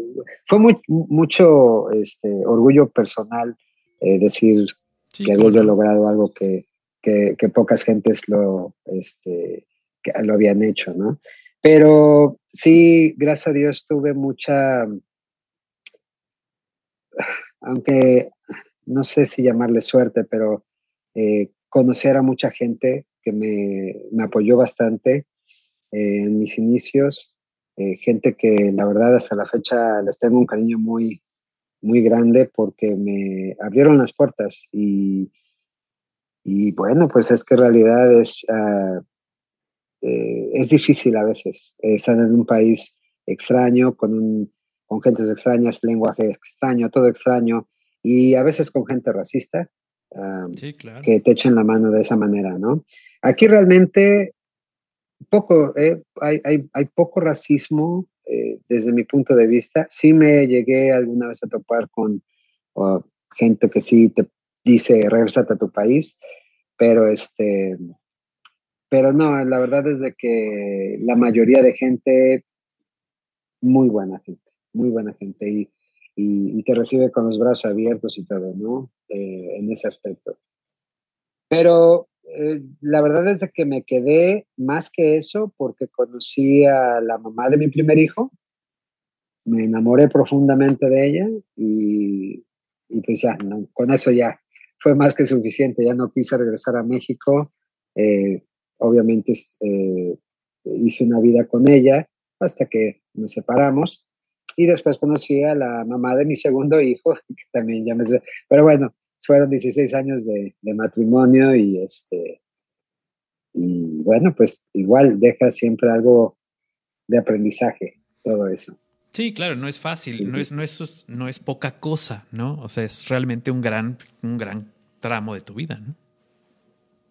fue muy, mucho este, orgullo personal eh, decir que había logrado algo que, que, pocas gentes lo, este, que lo habían hecho, ¿no? Pero sí, gracias a Dios tuve mucha, aunque no sé si llamarle suerte, pero eh, conocer a mucha gente que me, me apoyó bastante eh, en mis inicios, eh, gente que la verdad hasta la fecha les tengo un cariño muy, muy grande porque me abrieron las puertas y, y bueno, pues es que en realidad es, ah, eh, es difícil a veces estar en un país extraño, con, un, con gentes extrañas, lenguaje extraño, todo extraño y a veces con gente racista. Que te echen la mano de esa manera, ¿no? Aquí realmente poco, eh, hay, hay, hay, poco racismo eh, desde mi punto de vista. Sí me llegué alguna vez a topar con gente que sí te dice regresate a tu país, pero este, pero no, la verdad es de que la mayoría de gente, muy buena gente, muy buena gente y, y, te recibe con los brazos abiertos y todo, ¿no? Eh, en ese aspecto. Pero eh, la verdad es que me quedé más que eso porque conocí a la mamá de mi primer hijo, me enamoré profundamente de ella y, pues ya, con eso ya fue más que suficiente, ya no quise regresar a México, eh, obviamente eh, hice una vida con ella hasta que nos separamos y después conocí a la mamá de mi segundo hijo, *laughs* que también ya me... Pero bueno, fueron 16 años de, matrimonio y este y bueno, pues igual deja siempre algo de aprendizaje, todo eso. Sí, claro, no es fácil, no, Es, no, es, no es poca cosa, ¿no? O sea, es realmente un gran, un gran tramo de tu vida, ¿no?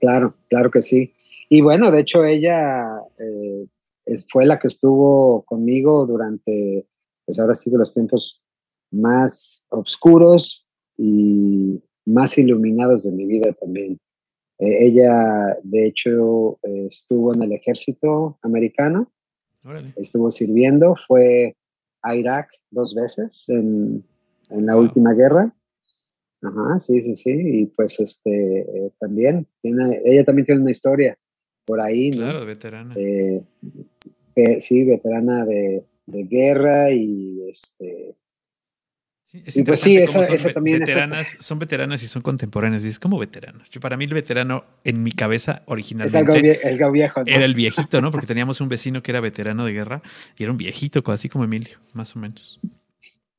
Claro, claro que sí. Y bueno, de hecho ella eh, fue la que estuvo conmigo durante, pues ahora sí, los tiempos más oscuros y más iluminados de mi vida también. Eh, ella, de hecho, estuvo en el ejército americano, estuvo sirviendo, fue a Irak dos veces en, en la última guerra. Ajá, sí, sí, sí, y pues este, eh, también, tiene, ella también tiene una historia por ahí, ¿no? Claro, veterana. Eh, sí, veterana de, de guerra y este, es y pues sí, esa, son también veteranas, son veteranas y son contemporáneas. Y es como veterano. Yo, para mí, el veterano en mi cabeza originalmente el viejo, era el viejito, ¿no? Porque teníamos un vecino que era veterano de guerra y era un viejito, así como Emilio, más o menos.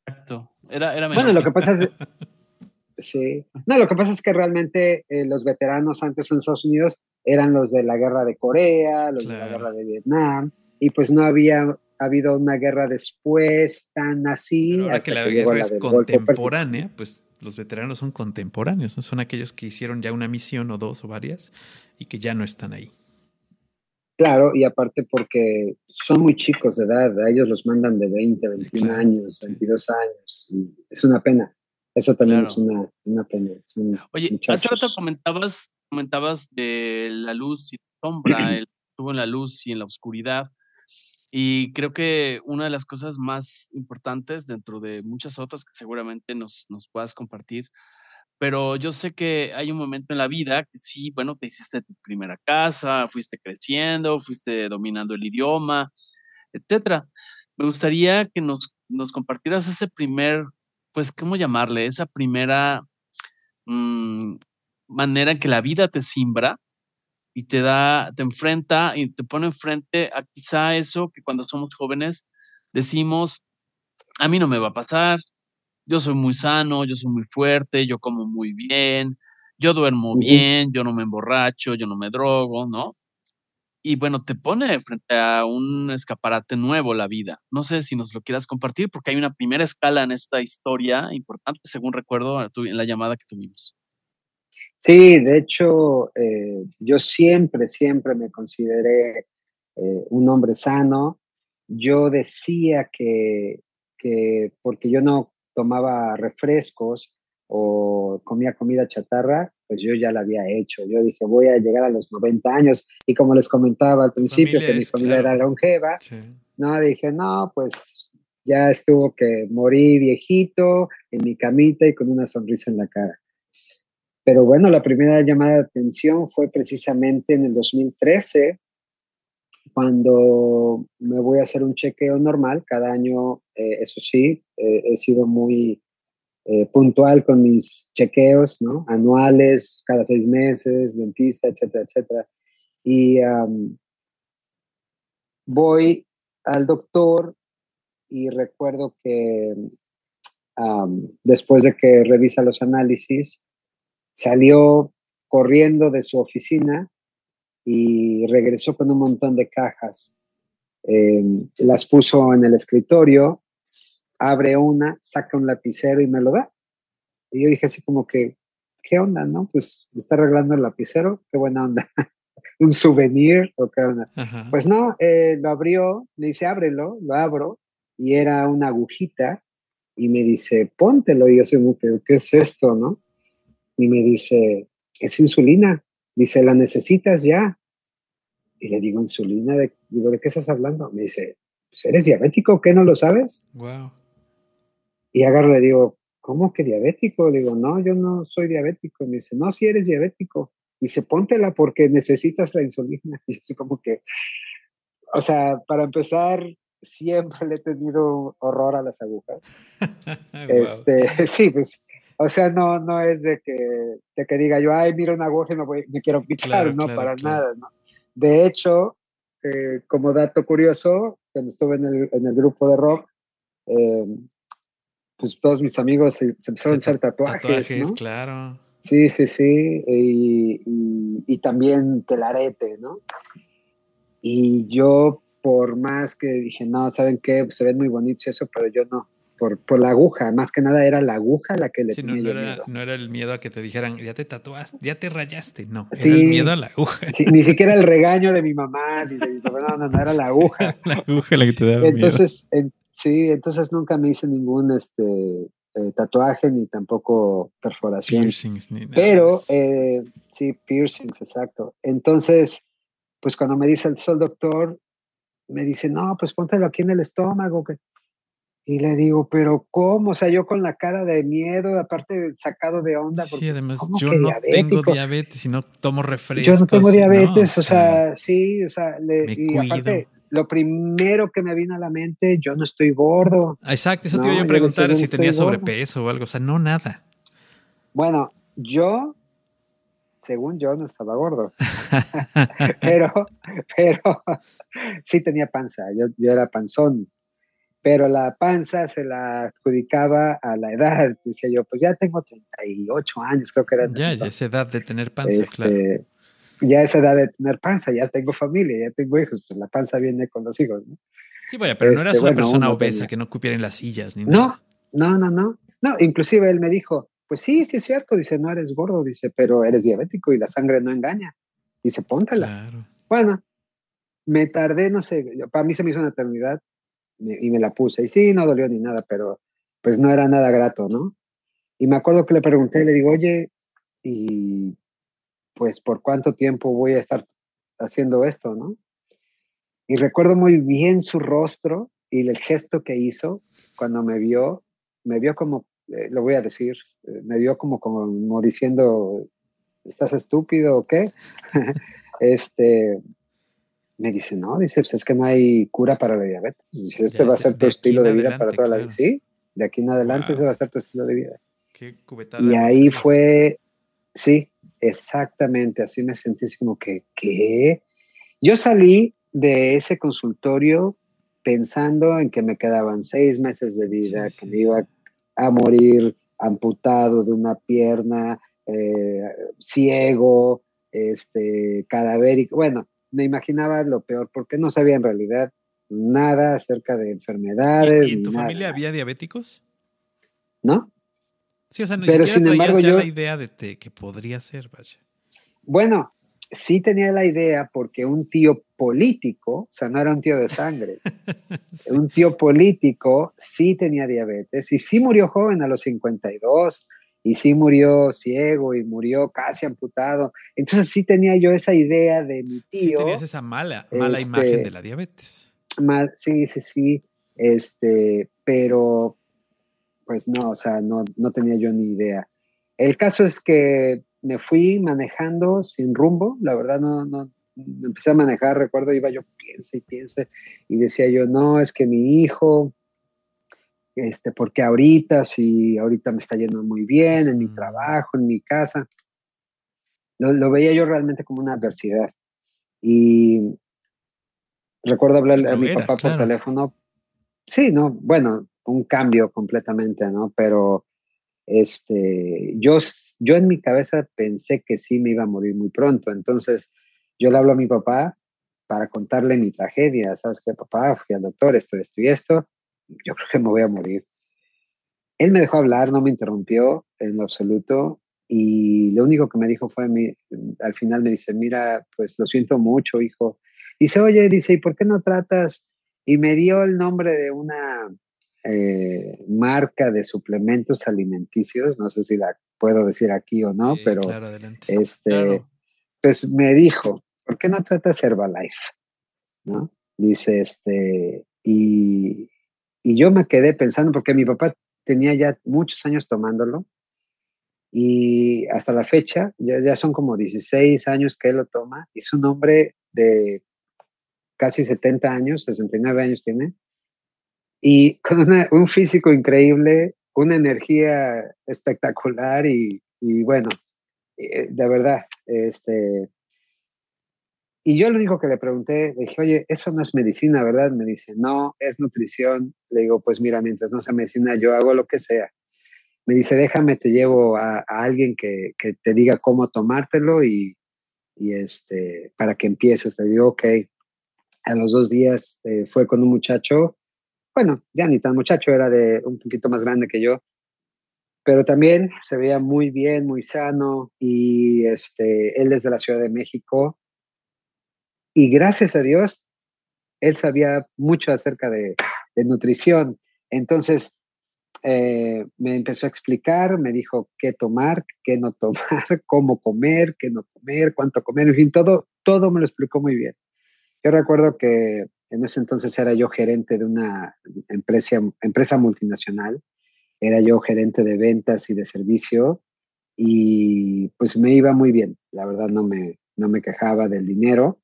Exacto. Era, era bueno, lo que pasa es. sí. No, lo que pasa es que realmente eh, los veteranos antes en Estados Unidos eran los de la guerra de Corea, los de la guerra de Vietnam, y pues no había ha habido una guerra después tan así. ahora que la guerra es contemporánea, pues los veteranos son contemporáneos, son aquellos que hicieron ya una misión o dos o varias y que ya no están ahí. Claro, y aparte porque son muy chicos de edad, a ellos los mandan de 20, 21 años, 22 años, y es una pena. Eso también es una, pena. Oye, hace rato comentabas, comentabas de la luz y la sombra, el estuvo en la luz y en la oscuridad. Y creo que una de las cosas más importantes dentro de muchas otras que seguramente nos, nos puedas compartir, pero yo sé que hay un momento en la vida que sí, bueno, te hiciste tu primera casa, fuiste creciendo, fuiste dominando el idioma, etcétera. me gustaría que nos, nos compartieras ese primer, pues, ¿cómo llamarle? Esa primera mm, manera en que la vida te simbra y te da, te enfrenta y te pone enfrente a quizá eso que cuando somos jóvenes decimos, a mí no me va a pasar, yo soy muy sano, yo soy muy fuerte, yo como muy bien, yo duermo bien, yo no me emborracho, yo no me drogo, ¿no? Y bueno, te pone frente a un escaparate nuevo la vida. No sé si nos lo quieras compartir porque hay una primera escala en esta historia importante, según recuerdo en la llamada que tuvimos. Sí, de hecho, eh, yo siempre, siempre me consideré eh, un hombre sano. Yo decía que, que porque yo no tomaba refrescos o comía comida chatarra, pues yo ya la había hecho. Yo dije, voy a llegar a los 90 años. Y como les comentaba al principio, que mi familia era longeva, no, dije, no, pues ya estuvo que morí viejito en mi camita y con una sonrisa en la cara. Pero bueno, la primera llamada de atención fue precisamente en el 2013, cuando me voy a hacer un chequeo normal. Cada año, eh, eso sí, eh, he sido muy eh, puntual con mis chequeos, ¿no? Anuales, cada seis meses, dentista, etcétera, etcétera. Y voy al doctor y recuerdo que después de que revisa los análisis, salió corriendo de su oficina y regresó con un montón de cajas. Em, las puso en el escritorio, abre una, saca un lapicero y me lo da. Y yo dije así como que, ¿qué onda, no? Pues me está arreglando el lapicero, qué buena onda. *laughs* un souvenir o qué onda. Pues no, eh, lo abrió, me dice, ábrelo, lo abro y era una agujita y me dice, póntelo. Y yo así como que, ¿qué es esto, no? Y me dice, es insulina. Dice, ¿la necesitas ya? Y le digo, insulina, de, digo, ¿de qué estás hablando? Me dice, pues, ¿eres diabético? ¿Qué no lo sabes? Wow. Y agarro le digo, ¿cómo que diabético? Le digo, no, yo no soy diabético. Me dice, no, si eres diabético. Dice, póntela porque necesitas la insulina. *laughs* Y yo así como que, o sea, para empezar, siempre le he tenido horror a las agujas. *laughs* este, *laughs* sí, pues, o sea, no, no es de que, de que diga yo, ay, mira una aguja y me, voy, me quiero picar, no, para nada, ¿no? De hecho, eh, como dato curioso, cuando estuve en el, en el grupo de rock, eh, pues todos mis amigos se, empezaron a hacer tatuajes. Tatuajes, claro. Sí, sí, sí. Y, y, también telarete, ¿no? Y yo, por más que dije, no, ¿saben qué? Pues se ven muy bonitos eso, pero yo no. Por, por, la aguja, más que nada era la aguja la que le tenía no, era, no, era, el miedo a que te dijeran, ya te tatuaste, ya te rayaste, no, era el miedo a la aguja. ni siquiera el regaño de mi mamá, ni de mi no, no, no, era la aguja. *laughs* la aguja la que te daba Entonces, miedo. Sí, entonces nunca me hice ningún este, eh, tatuaje ni tampoco perforación. Piercings ni nada. Pero, eh, sí, piercings, exacto. Entonces, pues cuando me dice el sol doctor, me dice, no, pues póntelo aquí en el estómago. Y le digo, pero ¿cómo? O sea, yo con la cara de miedo, aparte sacado de onda. Sí, además, yo no tengo diabetes y no tomo refrescos. Yo no tengo diabetes, o, sea, sí, o sea, le, y aparte, lo primero que me vino a la mente, yo no estoy gordo. Exacto, eso te iba a preguntar si tenía sobrepeso o algo, o sea, no nada. Bueno, yo, según yo, no estaba gordo, *laughs* *laughs* pero, pero sí tenía panza, yo, yo era panzón, pero la panza se la adjudicaba a la edad, *laughs* decía yo, pues ya tengo 38 años, creo que era. Ya, ya es edad de tener panza, este, claro ya es edad de tener panza, ya tengo familia, ya tengo hijos, pues la panza viene con los hijos, ¿no? Sí, vaya, pero no eras este, una persona obesa que no cupiera en las sillas ni nada. No, no, no, no. inclusive él me dijo, pues sí, sí es cierto, dice, no eres gordo, dice, pero eres diabético y la sangre no engaña. Dice, póntela. Claro. Bueno, me tardé, no sé, para mí se me hizo una eternidad y me la puse. Y sí, no dolió ni nada, pero pues no era nada grato, ¿no? Y me acuerdo que le pregunté, le digo, oye, ¿y pues por cuánto tiempo voy a estar haciendo esto, ¿no? Y recuerdo muy bien su rostro y el gesto que hizo cuando me vio, me vio como, eh, lo voy a decir, eh, me vio como, como, diciendo, ¿estás estúpido o qué? *laughs* este, me dice, no, dice, pues es que no hay cura para la diabetes. Dice, este va a ser tu estilo de vida para toda la vida. Sí, de aquí en adelante ese va a ser tu estilo de vida. Qué y ahí fue, sí, exactamente, así me sentí así como que, ¿qué? Yo salí de ese consultorio pensando en que me quedaban seis meses de vida, que me iba a morir amputado de una pierna, eh, ciego, este, cadavérico. Bueno, me imaginaba lo peor, porque no sabía en realidad nada acerca de enfermedades. ¿Y, en tu familia había diabéticos? ¿No? Sí, o sea, ni Pero sin embargo, yo la idea de que podría ser, vaya. Bueno, sí tenía la idea porque un tío político, o sea, no era un tío de sangre, *laughs* un tío político sí tenía diabetes y sí murió joven a los 52 y sí murió ciego y murió casi amputado. Entonces sí tenía yo esa idea de mi tío. Sí tenías esa mala, mala este, imagen de la diabetes. Mal, sí, sí, sí. Este, pero pues no, o sea, no, no tenía yo ni idea. El caso es que me fui manejando sin rumbo, la verdad no, no, empecé a manejar, recuerdo, iba yo, piense y piense, y decía yo, no, es que mi hijo, este, porque ahorita, si ahorita me está yendo muy bien en mi trabajo, en mi casa, lo, veía yo realmente como una adversidad. Y recuerdo hablarle a mi papá por teléfono, sí, no, bueno, un cambio completamente, ¿no? Pero este, yo, yo en mi cabeza pensé que sí me iba a morir muy pronto, entonces yo le hablo a mi papá para contarle mi tragedia, ¿sabes qué, papá? Fui al doctor, esto, esto y esto, yo creo que me voy a morir. Él me dejó hablar, no me interrumpió en lo absoluto y lo único que me dijo fue, al final me dice, mira, pues lo siento mucho, hijo. Dice, oye, dice, ¿y por qué no tratas? Y me dio el nombre de una eh, marca de suplementos alimenticios, no sé si la puedo decir aquí o no, pero este, pues me dijo, ¿por qué no tratas Herbalife? ¿No? Dice, este, y, y yo me quedé pensando, porque mi papá tenía ya muchos años tomándolo, y hasta la fecha, ya, ya son como 16 años que él lo toma, y es un hombre de casi 70 años, 69 años tiene, y con un físico increíble, una energía espectacular y, bueno, eh, de verdad, este... Y yo lo único que le pregunté, le dije, oye, eso no es medicina, ¿verdad? Me dice, no, es nutrición. Le digo, pues mira, mientras no sea medicina, yo hago lo que sea. Me dice, déjame, te llevo a, alguien que, que, te diga cómo tomártelo y, y, este, para que empieces. Le digo, ok. A los dos días eh, fue con un muchacho bueno, ya ni tan muchacho, era de un poquito más grande que yo, pero también se veía muy bien, muy sano y este, él es de la Ciudad de México y gracias a Dios, él sabía mucho acerca de, nutrición. Entonces, eh, me empezó a explicar, me dijo qué tomar, qué no tomar, *laughs* cómo comer, qué no comer, cuánto comer, en fin, todo, todo me lo explicó muy bien. Yo recuerdo que en ese entonces era yo gerente de una empresa, empresa multinacional, era yo gerente de ventas y de servicio y pues me iba muy bien, la verdad no me, no me quejaba del dinero.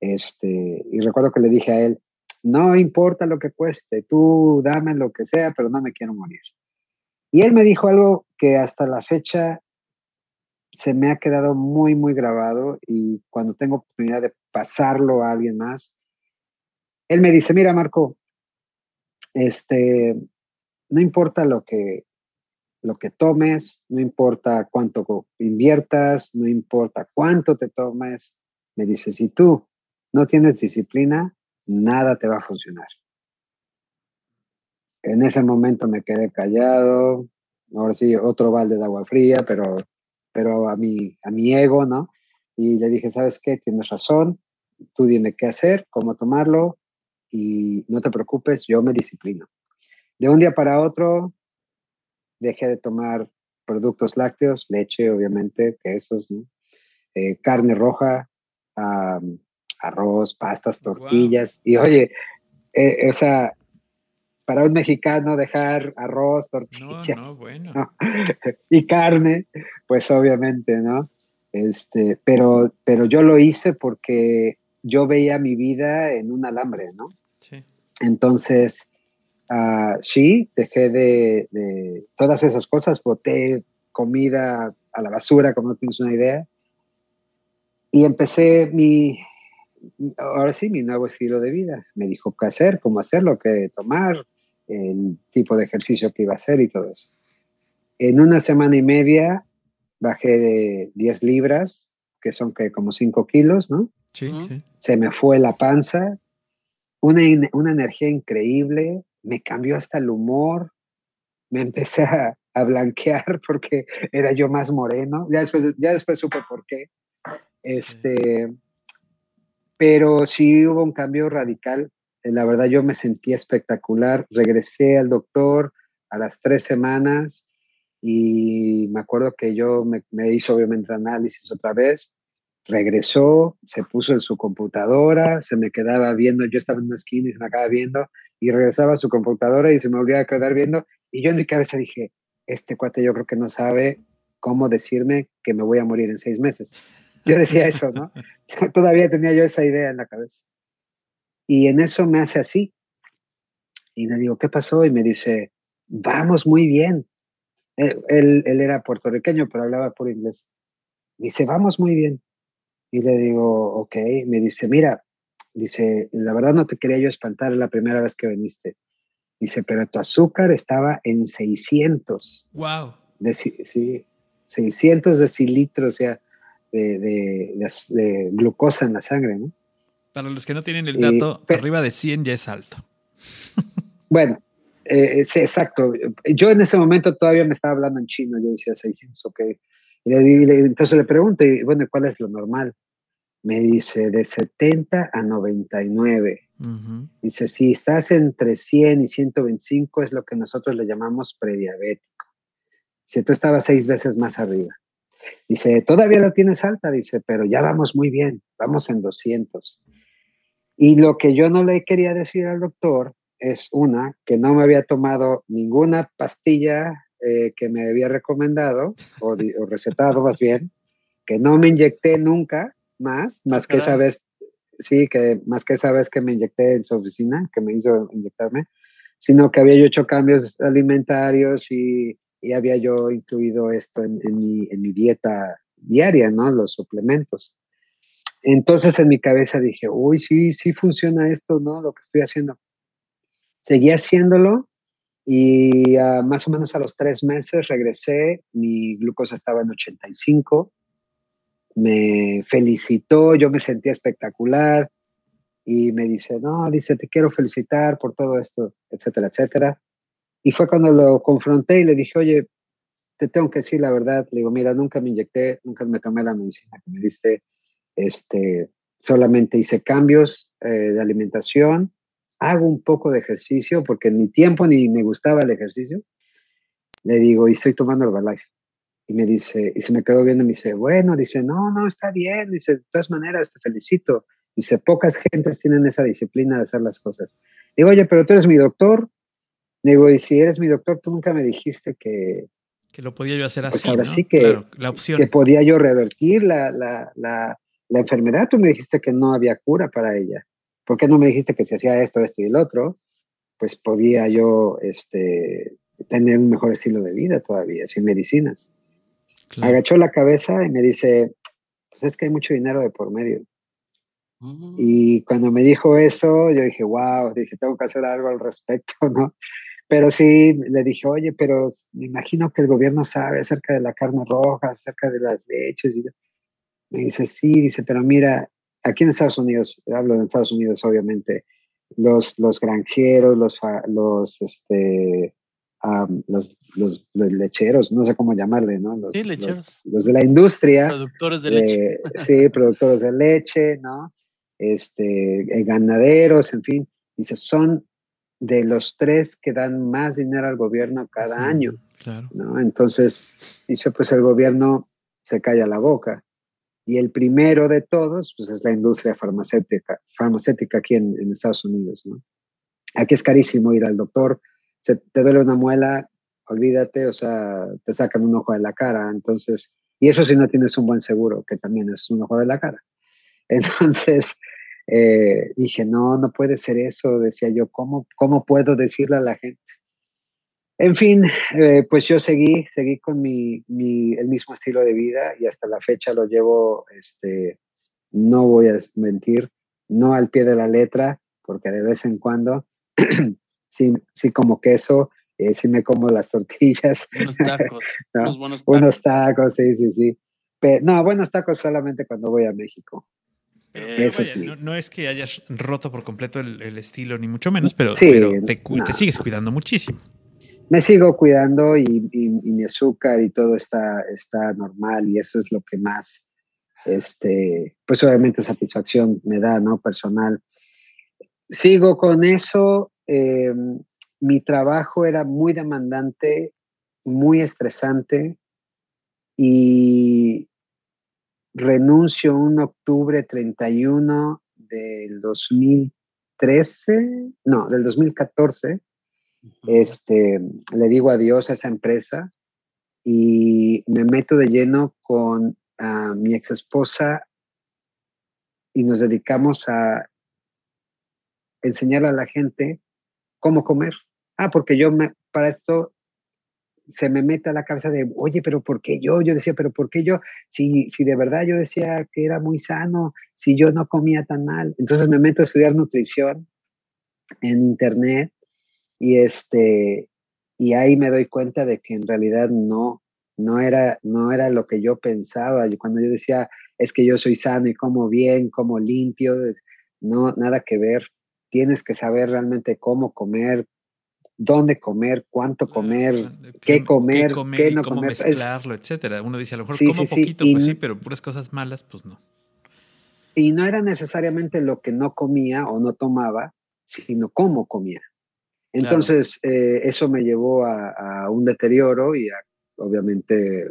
Este, y recuerdo que le dije a él, no importa lo que cueste, tú dame lo que sea, pero no me quiero morir. Y él me dijo algo que hasta la fecha se me ha quedado muy, muy grabado y cuando tengo oportunidad de pasarlo a alguien más, él me dice, mira Marco, este, no importa lo que, lo que tomes, no importa cuánto inviertas, no importa cuánto te tomes, me dice, si tú no tienes disciplina, nada te va a funcionar. En ese momento me quedé callado, ahora sí, otro balde de agua fría, pero, pero a, mi, a mi ego, ¿no? Y le dije, ¿sabes qué? Tienes razón, tú dime qué hacer, cómo tomarlo, y no te preocupes, yo me disciplino. De un día para otro dejé de tomar productos lácteos, leche, obviamente, quesos, eh, carne roja, arroz, pastas, tortillas. Y oye, eh, o sea, para un mexicano dejar arroz, tortillas *laughs* y carne, pues obviamente, ¿no? Este, pero, pero yo lo hice porque yo veía mi vida en un alambre, ¿no? Sí. Entonces, uh, sí, dejé de, de, todas esas cosas, boté comida a la basura, como no tienes una idea, y empecé mi, ahora sí, mi nuevo estilo de vida. Me dijo qué hacer, cómo hacerlo, qué tomar, el tipo de ejercicio que iba a hacer y todo eso. En una semana y media bajé de 10 libras, que son que como 5 kilos, ¿no? Sí, sí. Se me fue la panza, una, una, energía increíble, me cambió hasta el humor, me empecé a, a, blanquear *laughs* porque era yo más moreno, ya después, ya después supe por qué. Este, pero sí hubo un cambio radical. Eh, la verdad yo me sentí espectacular. Regresé al doctor a las tres semanas y me acuerdo que yo me, me hizo obviamente análisis otra vez. Regresó, se puso en su computadora, se me quedaba viendo, yo estaba en una esquina y se me acaba viendo, y regresaba a su computadora y se me volvía a quedar viendo, y yo en mi cabeza dije, este cuate yo creo que no sabe cómo decirme que me voy a morir en seis meses. Yo decía eso, ¿no? *laughs* Todavía tenía yo esa idea en la cabeza. Y en eso me hace así. Y le digo, ¿qué pasó? Y me dice, vamos muy bien. Él, él, era puertorriqueño, pero hablaba por inglés. dice, vamos muy bien. Y le digo, ok. Me dice, mira, dice, la verdad no te quería yo espantar la primera vez que viniste. Dice, pero tu azúcar estaba en 600. Wow. De, sí, 600 decilitros, o sea, de, glucosa en la sangre, ¿no? Para los que no tienen el dato, arriba de 100 ya es alto. *laughs* bueno, eh, sí, exacto. Yo en ese momento todavía me estaba hablando en chino, yo decía 600, ok. Y le, entonces le pregunto, bueno, ¿cuál es lo normal? Me dice de 70 a 99. Dice, si estás entre 100 y 125 es lo que nosotros le llamamos prediabético. Si tú estabas seis veces más arriba. Dice, todavía la tienes alta, dice, pero ya vamos muy bien, vamos en 200. Y lo que yo no le quería decir al doctor es una, que no me había tomado ninguna pastilla eh, que me había recomendado o, recetado más bien, que no me inyecté nunca más, más que esa vez, sí, que más que esa vez que me inyecté en su oficina, que me hizo inyectarme, sino que había yo hecho cambios alimentarios y y había yo incluido esto en, mi, en mi dieta diaria, ¿no? Los suplementos. Entonces en mi cabeza dije, uy, sí, sí funciona esto, ¿no? Lo que estoy haciendo. Seguí haciéndolo y uh, más o menos a los tres meses regresé, mi glucosa estaba en 85, me felicitó, yo me sentía espectacular y me dice, no, dice, te quiero felicitar por todo esto, etcétera, etcétera. Y fue cuando lo confronté y le dije, oye, te tengo que decir la verdad. Le digo, mira, nunca me inyecté, nunca me tomé la medicina que me diste. Este, solamente hice cambios eh, de alimentación, hago un poco de ejercicio, porque en mi tiempo ni me gustaba el ejercicio. Le digo, y estoy tomando Herbalife. Y me dice, y se me quedó viendo y me dice, bueno, dice, no, no, está bien. Dice, de todas maneras, te felicito. Dice, pocas gentes tienen esa disciplina de hacer las cosas. Digo, oye, pero tú eres mi doctor, Digo, y si eres mi doctor, tú nunca me dijiste que... Que lo podía yo hacer pues así, ahora sí que, la opción. que podía yo revertir la, la, la, la, enfermedad. Tú me dijiste que no había cura para ella. ¿Por qué no me dijiste que si hacía esto, esto y el otro? Pues podía yo este, tener un mejor estilo de vida todavía, sin medicinas. Agachó la cabeza y me dice, pues es que hay mucho dinero de por medio. Mm. Y cuando me dijo eso, yo dije, wow, dije, tengo que hacer algo al respecto, *laughs* ¿no? Pero sí, le dije, oye, pero me imagino que el gobierno sabe acerca de la carne roja, acerca de las leches. Y me dice, sí, dice, pero mira, aquí en Estados Unidos, hablo de Estados Unidos, obviamente, los, los granjeros, los, los, este, los, los, lecheros, no sé cómo llamarle, ¿no? Los, sí, lecheros. Los, de la industria. Productores de leche. *laughs* sí, productores de leche, ¿no? Este, eh, ganaderos, en fin. Dice, son de los tres que dan más dinero al gobierno cada año. ¿no? Entonces, dice, pues el gobierno se calla la boca. Y el primero de todos, pues es la industria farmacéutica, farmacéutica aquí en, Estados Unidos. ¿no? Aquí es carísimo ir al doctor, se, te duele una muela, olvídate, o sea, te sacan un ojo de la cara. Entonces, y eso si no tienes un buen seguro, que también es un ojo de la cara. *laughs* Entonces, eh, dije, no, no puede ser eso, decía yo, ¿cómo, cómo puedo decirle a la gente? En fin, eh, pues yo seguí, seguí con mi, mi, el mismo estilo de vida y hasta la fecha lo llevo, este, no voy a mentir, no al pie de la letra, porque de vez en cuando *clears throat* sí, sí como queso, eh, sí me como las tortillas. Unos tacos, *laughs* unos buenos tacos. Buenos tacos, sí, sí, sí. Pero, no, buenos tacos solamente cuando voy a México. Eso sí. no, es que hayas roto por completo el, estilo, ni mucho menos, pero, pero te, te, sigues cuidando muchísimo me sigo cuidando y, mi azúcar y todo está, está normal y eso es lo que más, este, pues obviamente satisfacción me da, ¿no? Personal. Sigo con eso. Em, mi trabajo era muy demandante, muy estresante y renuncio un octubre 31 del 2013, no, del 2014 este, le digo adiós a esa empresa y me meto de lleno con mi ex esposa y nos dedicamos a enseñar a la gente cómo comer. Ah, porque yo me, para esto se me mete a la cabeza de, oye, pero ¿por qué yo? Yo decía, pero ¿por qué yo? Si, si de verdad yo decía que era muy sano, si yo no comía tan mal. Entonces me meto a estudiar nutrición en internet y este, y ahí me doy cuenta de que en realidad no, no era, no era lo que yo pensaba. Cuando yo decía, es que yo soy sano y como bien, como limpio, no, nada que ver. Tienes que saber realmente cómo comer, dónde comer, cuánto comer, qué, comer, qué, no cómo comer. mezclarlo, etcétera. Uno dice, a lo mejor como poquito, pues sí, pero puras cosas malas, pues no. Y no era necesariamente lo que no comía o no tomaba, sino cómo comía. Entonces, eh, eso me llevó a, un deterioro y obviamente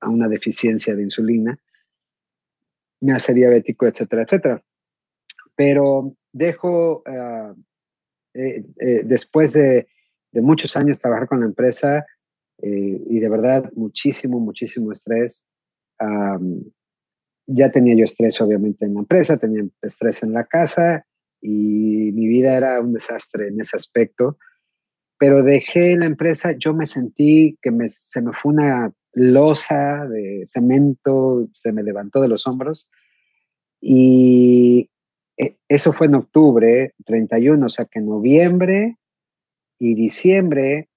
a, una deficiencia de insulina. Me hace diabético, etcétera, etcétera. Pero dejo, ah, eh, eh, después de, muchos años trabajar con la empresa y de verdad muchísimo, muchísimo estrés. ya tenía yo estrés obviamente en la empresa, tenía estrés en la casa y mi vida era un desastre en ese aspecto. Pero dejé la empresa, yo me sentí que me, se me fue una losa de cemento, se me levantó de los hombros y eh, eso fue en octubre 31, o sea que en noviembre y diciembre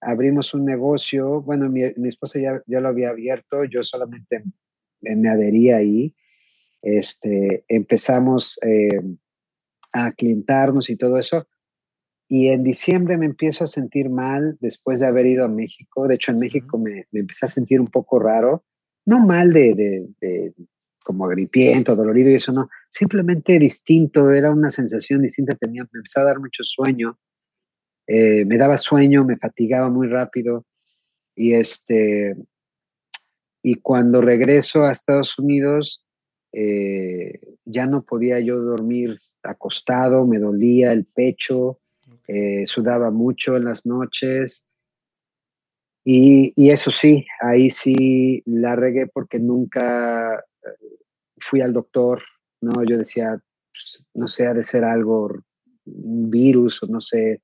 abrimos un negocio, bueno, mi, mi esposa ya, ya, lo había abierto, yo solamente me adhería ahí, este, empezamos... Eh, a clientarnos y todo eso. Y en diciembre me empiezo a sentir mal después de haber ido a México. De hecho, en México me, empecé a sentir un poco raro. No mal de, de, como agripiento, dolorido y eso, no. Simplemente distinto, era una sensación distinta. Tenía, me empezaba a dar mucho sueño. Eh, me daba sueño, me fatigaba muy rápido. Y este, y cuando regreso a Estados Unidos, eh, ya no podía yo dormir acostado, me dolía el pecho, eh, sudaba mucho en las noches. Y, eso sí, ahí sí la regué porque nunca fui al doctor, ¿no? Yo decía, pues, no sé, ha de ser algo, un virus o no sé.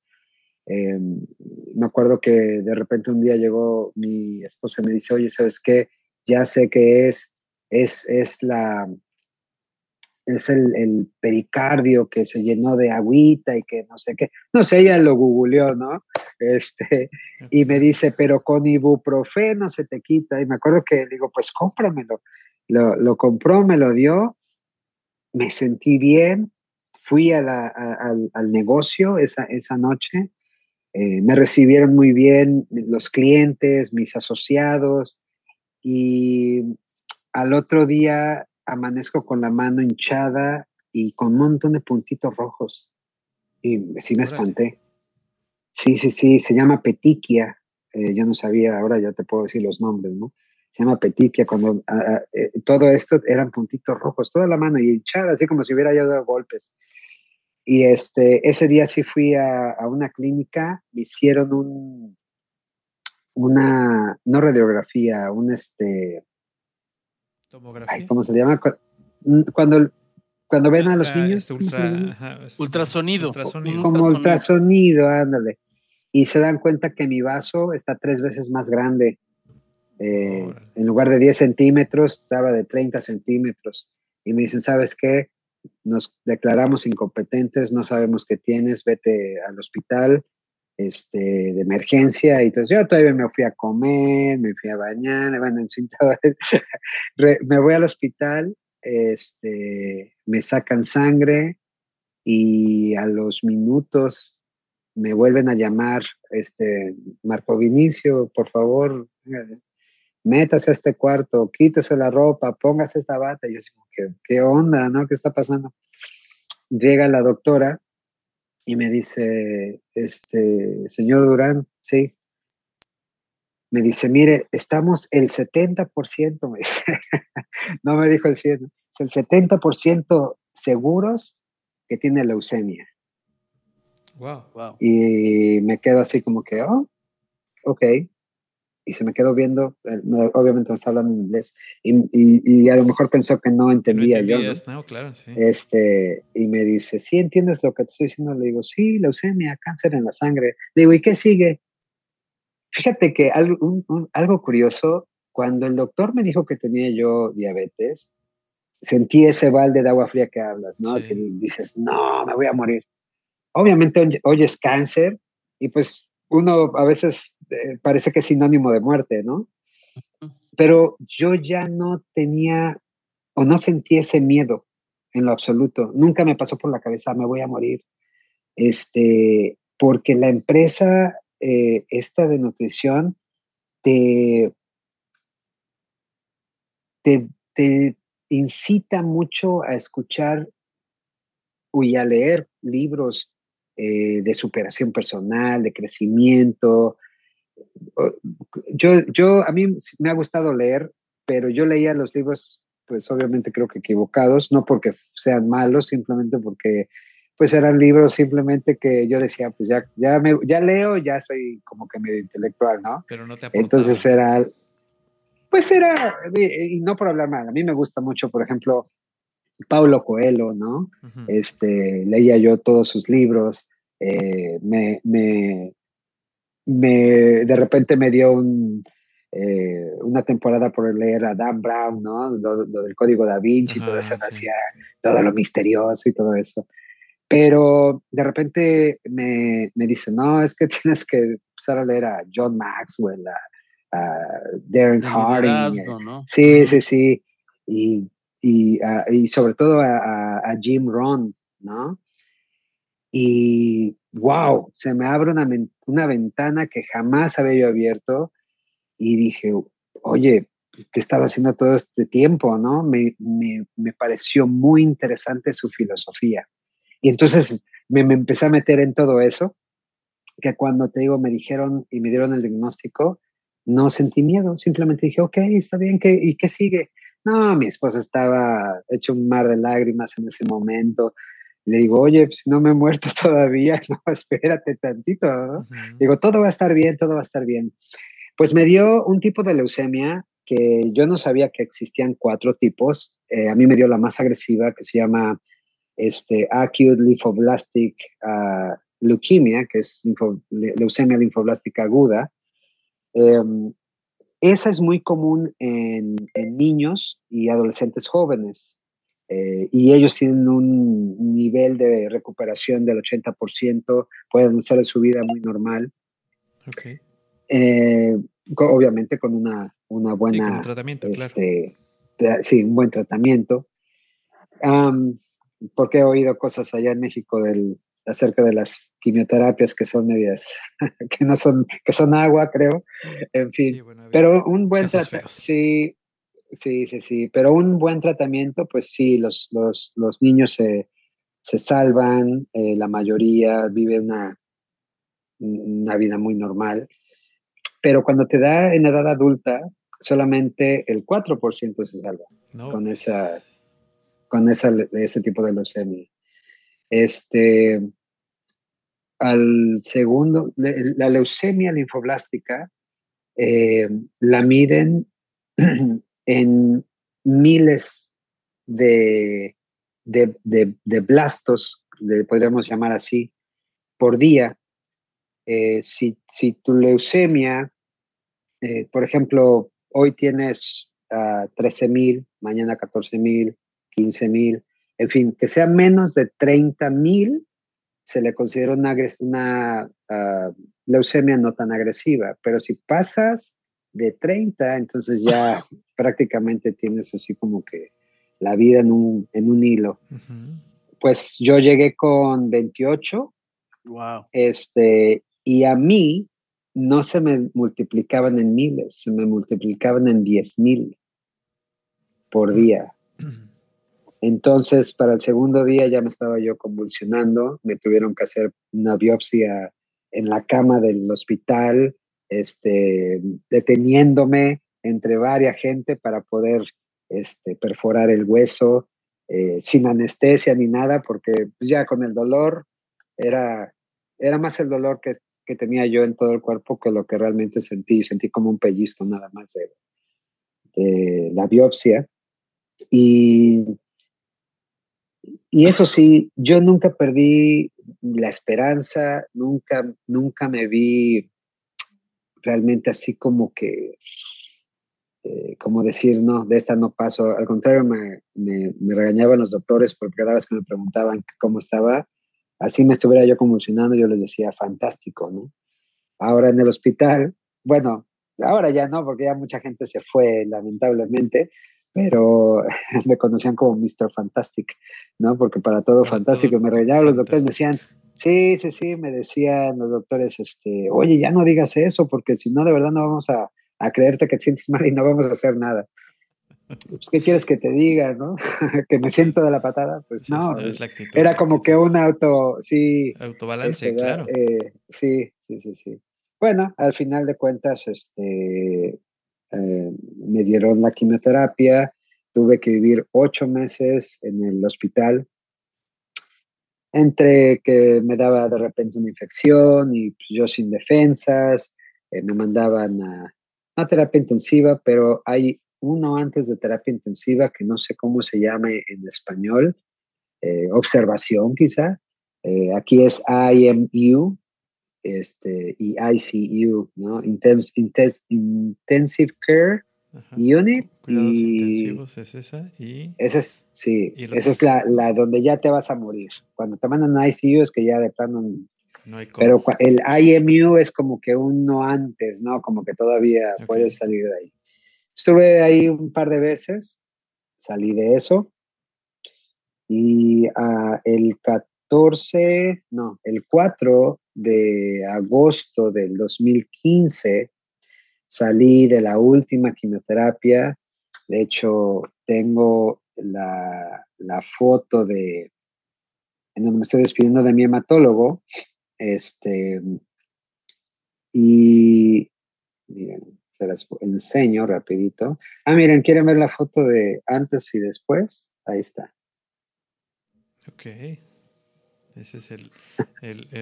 me acuerdo que de repente un día llegó mi esposa y me dice, oye, ¿sabes qué? Ya sé que es es, la, es el, pericardio que se llenó de agüita y que no sé qué. No sé, ella lo googleó, ¿no? Este, y me dice, pero con ibuprofeno se te quita. Y me acuerdo que digo, pues cómpramelo. Lo, lo compró, me lo dio, me sentí bien, fui a al, negocio esa, esa noche, eh, me recibieron muy bien los clientes, mis asociados, y al otro día amanezco con la mano hinchada y con un montón de puntitos rojos. Y sí me espanté. Sí, sí, sí, se llama petiquia. Eh, yo no sabía, ahora ya te puedo decir los nombres, ¿no? Se llama petiquia, cuando ah, ah, eh, todo esto eran puntitos rojos, toda la mano y hinchada, así como si hubiera yo dado golpes. Y este, ese día sí fui a, a una clínica, me hicieron un, una, no radiografía, un este, ¿Cómo se llama? Cuando, cuando ven a los niños, este este- Ultrasonido. ultrasonido. Como ultrasonido. ultrasonido, ándale. Y se dan cuenta que mi vaso está tres veces más grande. Eh, en lugar de 10 centímetros, estaba de 30 centímetros. Y me dicen, ¿sabes qué? Nos declaramos incompetentes, no sabemos qué tienes, vete al hospital este, de emergencia. Y entonces yo todavía me fui a comer, me fui a bañar, me van *laughs* me voy al hospital, este, me sacan sangre y a los minutos me vuelven a llamar, este, Marco Vinicio, por favor, eh, métase a este cuarto, quítese la ropa, póngase esta bata. Y yo así como que, ¿qué onda, no? ¿Qué está pasando? Llega la doctora y me dice, este, señor Durán, sí. Me dice, mire, estamos el 70%, me dice. *laughs* no me dijo el 100, es el 70% seguros que tiene leucemia. Wow. Wow. Y me quedo así como que, oh, ok. Y se me quedó viendo, eh, no, obviamente me está hablando en inglés, y, y- y a lo mejor pensó que no No entendía yo. ¿no? no, claro, sí. Este, y me dice, ¿sí entiendes lo que te estoy diciendo? Le digo, sí, leucemia, cáncer en la sangre. Le digo, ¿y qué sigue? Fíjate que algo, un- un- algo curioso, cuando el doctor me dijo que tenía yo diabetes, sentí ese balde de agua fría que hablas, ¿no? Sí. Que dices, no, me voy a morir. Obviamente oye- oyes cáncer y pues uno a veces eh, parece que es sinónimo de muerte, ¿no? Pero yo ya no tenía o no sentí ese miedo en lo absoluto. Nunca me pasó por la cabeza, me voy a morir. Este, porque la empresa eh, esta de nutrición te, te, te incita mucho a escuchar y a leer libros eh, de superación personal, de crecimiento. Yo, yo, a mí me ha gustado leer, pero yo leía los libros, pues obviamente creo que equivocados, no porque sean malos, simplemente porque pues eran libros simplemente que yo decía, pues ya, ya, me, ya leo, ya soy como que medio intelectual, ¿no? Pero no te aportaba. Entonces era, pues era, y no por hablar mal, a mí me gusta mucho, por ejemplo, Paulo Coelho, ¿no? Ujú. Este, leía yo todos sus libros, eh, me, me, me- de repente me dio un, eh, una temporada por leer a Dan Brown, ¿no? Lo, lo del código da Vinci, Ajá, todo eso, sí. hacía todo lo misterioso y todo eso. Pero de repente me, me dice, no, es que *laughs* tienes que empezar a leer a John Maxwell, a, a Darren Harding, liderazgo, ¿no? Sí, sí, sí. Y, y, sobre todo a, Jim Rohn, ¿no? Y wow, se me abre una, una ventana que jamás había yo abierto y dije, oye, ¿qué estaba haciendo todo este tiempo, no? Me, me, me pareció muy interesante su filosofía. Y entonces me, me empecé a meter en todo eso, que cuando te digo, me dijeron y me dieron el diagnóstico, no sentí miedo, simplemente dije, ok, está bien, ¿qué, ¿y qué sigue? No, mi esposa estaba hecho un mar de lágrimas en ese momento. Le digo, oye, pues no me he muerto *laughs* todavía, no, espérate tantito, ¿no? Digo, todo va a estar bien, todo va a estar bien. Pues me dio un tipo de leucemia que yo no sabía que existían cuatro tipos. Eh, a mí me dio la más agresiva que se llama este, acute lymphoblastic ah, leukemia, que es linfo- leucemia linfoblástica aguda. Em, esa es muy común en, en niños y adolescentes jóvenes. eh, y ellos tienen un nivel de recuperación del 80%, pueden hacer su vida muy normal. Ok. Eh, obviamente con una, una Sí, buena, con un tratamiento, claro. este, sí, un buen tratamiento. Am, porque he oído cosas allá en México del, acerca de las quimioterapias que son medias, *laughs* que no son, que son agua, creo. En fin, Sí, bueno, pero un buen tratamiento, sí, sí, sí, sí, pero un buen tratamiento, pues sí, los, los, los niños se, se salvan, eh, la mayoría vive una, una vida muy normal, pero cuando te da en edad adulta, solamente el 4% se salva No, con pues, esa- con esa, ese tipo de leucemia. Este, al segundo, la leucemia linfoblástica eh, la miden *clears throat* en miles de de, de, blastos, podríamos llamar así, por día. Eh, si, si, tu leucemia, eh, por ejemplo, hoy tienes uh, 13 mil, mañana 14 mil, 15 mil, en fin, que sea menos de 30 mil, se le considera una, una ah, leucemia no tan agresiva, pero si pasas de 30, entonces ya *laughs* prácticamente tienes así como que la vida en un, en un hilo. Pues yo llegué con 28. Wow. Este, y a mí no se me multiplicaban en miles, se me multiplicaban en 10 mil por día. Entonces, para el segundo día ya me estaba yo convulsionando, me tuvieron que hacer una biopsia en la cama del hospital, este, deteniéndome entre varias gente para poder este, perforar el hueso, eh, sin anestesia ni nada, porque ya con el dolor era, era más el dolor que, que, tenía yo en todo el cuerpo que lo que realmente sentí. Sentí como un pellizco nada más de, de la biopsia. Y y eso sí, yo nunca perdí la esperanza, nunca, nunca me vi realmente así como que, eh, como decir, no, de esta no paso. Al contrario, me, me, regañaban los doctores porque cada vez que me preguntaban cómo estaba, así me estuviera yo convulsionando, yo les decía, fantástico, ¿no? Ahora en el hospital, bueno, ahora ya no, porque ya mucha gente se fue, lamentablemente, pero *laughs* me conocían como Mr. Fantastic, ¿no? Porque para todo fantástico, me regañaban los doctores, me decían, sí, sí, sí, me decían los doctores, este, oye, ya no digas eso, porque si no, de verdad no vamos a, a creerte que te sientes mal y no vamos a hacer nada. Pues, ¿Qué quieres que te diga, no? *laughs* que me siento de la patada, pues no. era como que un auto, sí. Autobalance, este, claro. Eh, sí, sí, sí, sí. Bueno, al final de cuentas, este, eh, me dieron la quimioterapia, tuve que vivir ocho meses en el hospital, entre que me daba de repente una infección y pues, yo sin defensas, eh, me mandaban a, a terapia intensiva, pero hay uno antes de terapia intensiva que no sé cómo se llame en español, eh, observación quizá. aquí es IMU, este, y ICU, ¿no? intensive Care Unit. Cuidados intensivos es esa. Y, esa es, sí, esa es la, la, donde ya te vas a morir. Cuando te mandan a ICU es que ya de plano... No hay Pero el IMU es como que uno antes, ¿no? Como que todavía puedes salir de ahí. Estuve ahí un par de veces, salí de eso. Y uh, el 14, no, el 4 de agosto del 2015 salí de la última quimioterapia. De hecho, tengo la, foto de en donde me estoy despidiendo de mi hematólogo. Este, y miren, se las enseño rapidito. Ah, miren, ¿quieren ver la foto de antes y después? Ahí está. Ok. Ese es el,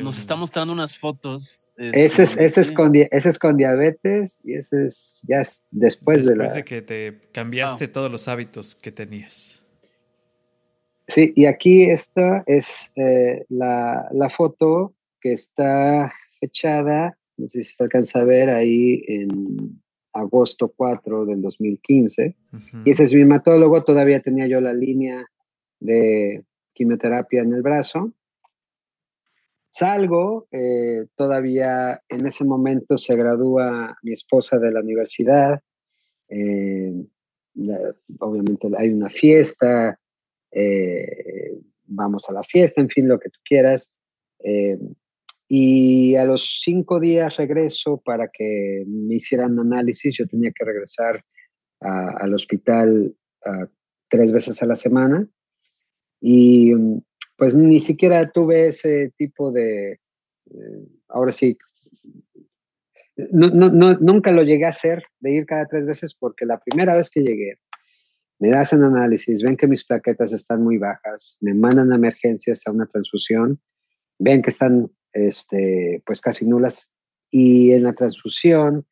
Nos está mostrando unas fotos. Ese, es, ese, es con, ese es con diabetes y ese es ya es después, de la... Después de que te cambiaste todos los hábitos que tenías. Sí, y aquí esta es eh, la, la, foto que está fechada, no sé si se alcanza a ver ahí en agosto 4 del 2015. Y ese es mi hematólogo, todavía tenía yo la línea de quimioterapia en el brazo Salgo, eh, todavía en ese momento se gradúa mi esposa de la universidad, eh, obviamente hay una fiesta, eh, vamos a la fiesta, en fin, lo que tú quieras. y a los cinco días regreso para que me hicieran análisis, yo tenía que regresar al hospital tres veces a la semana. Y pues ni siquiera tuve ese tipo de, eh, ahora sí, no, no, nunca lo llegué a hacer de ir cada tres veces porque la primera vez que llegué, me hacen análisis, ven que mis plaquetas están muy bajas, me mandan a emergencias a una transfusión, ven que están este, pues casi nulas y en la transfusión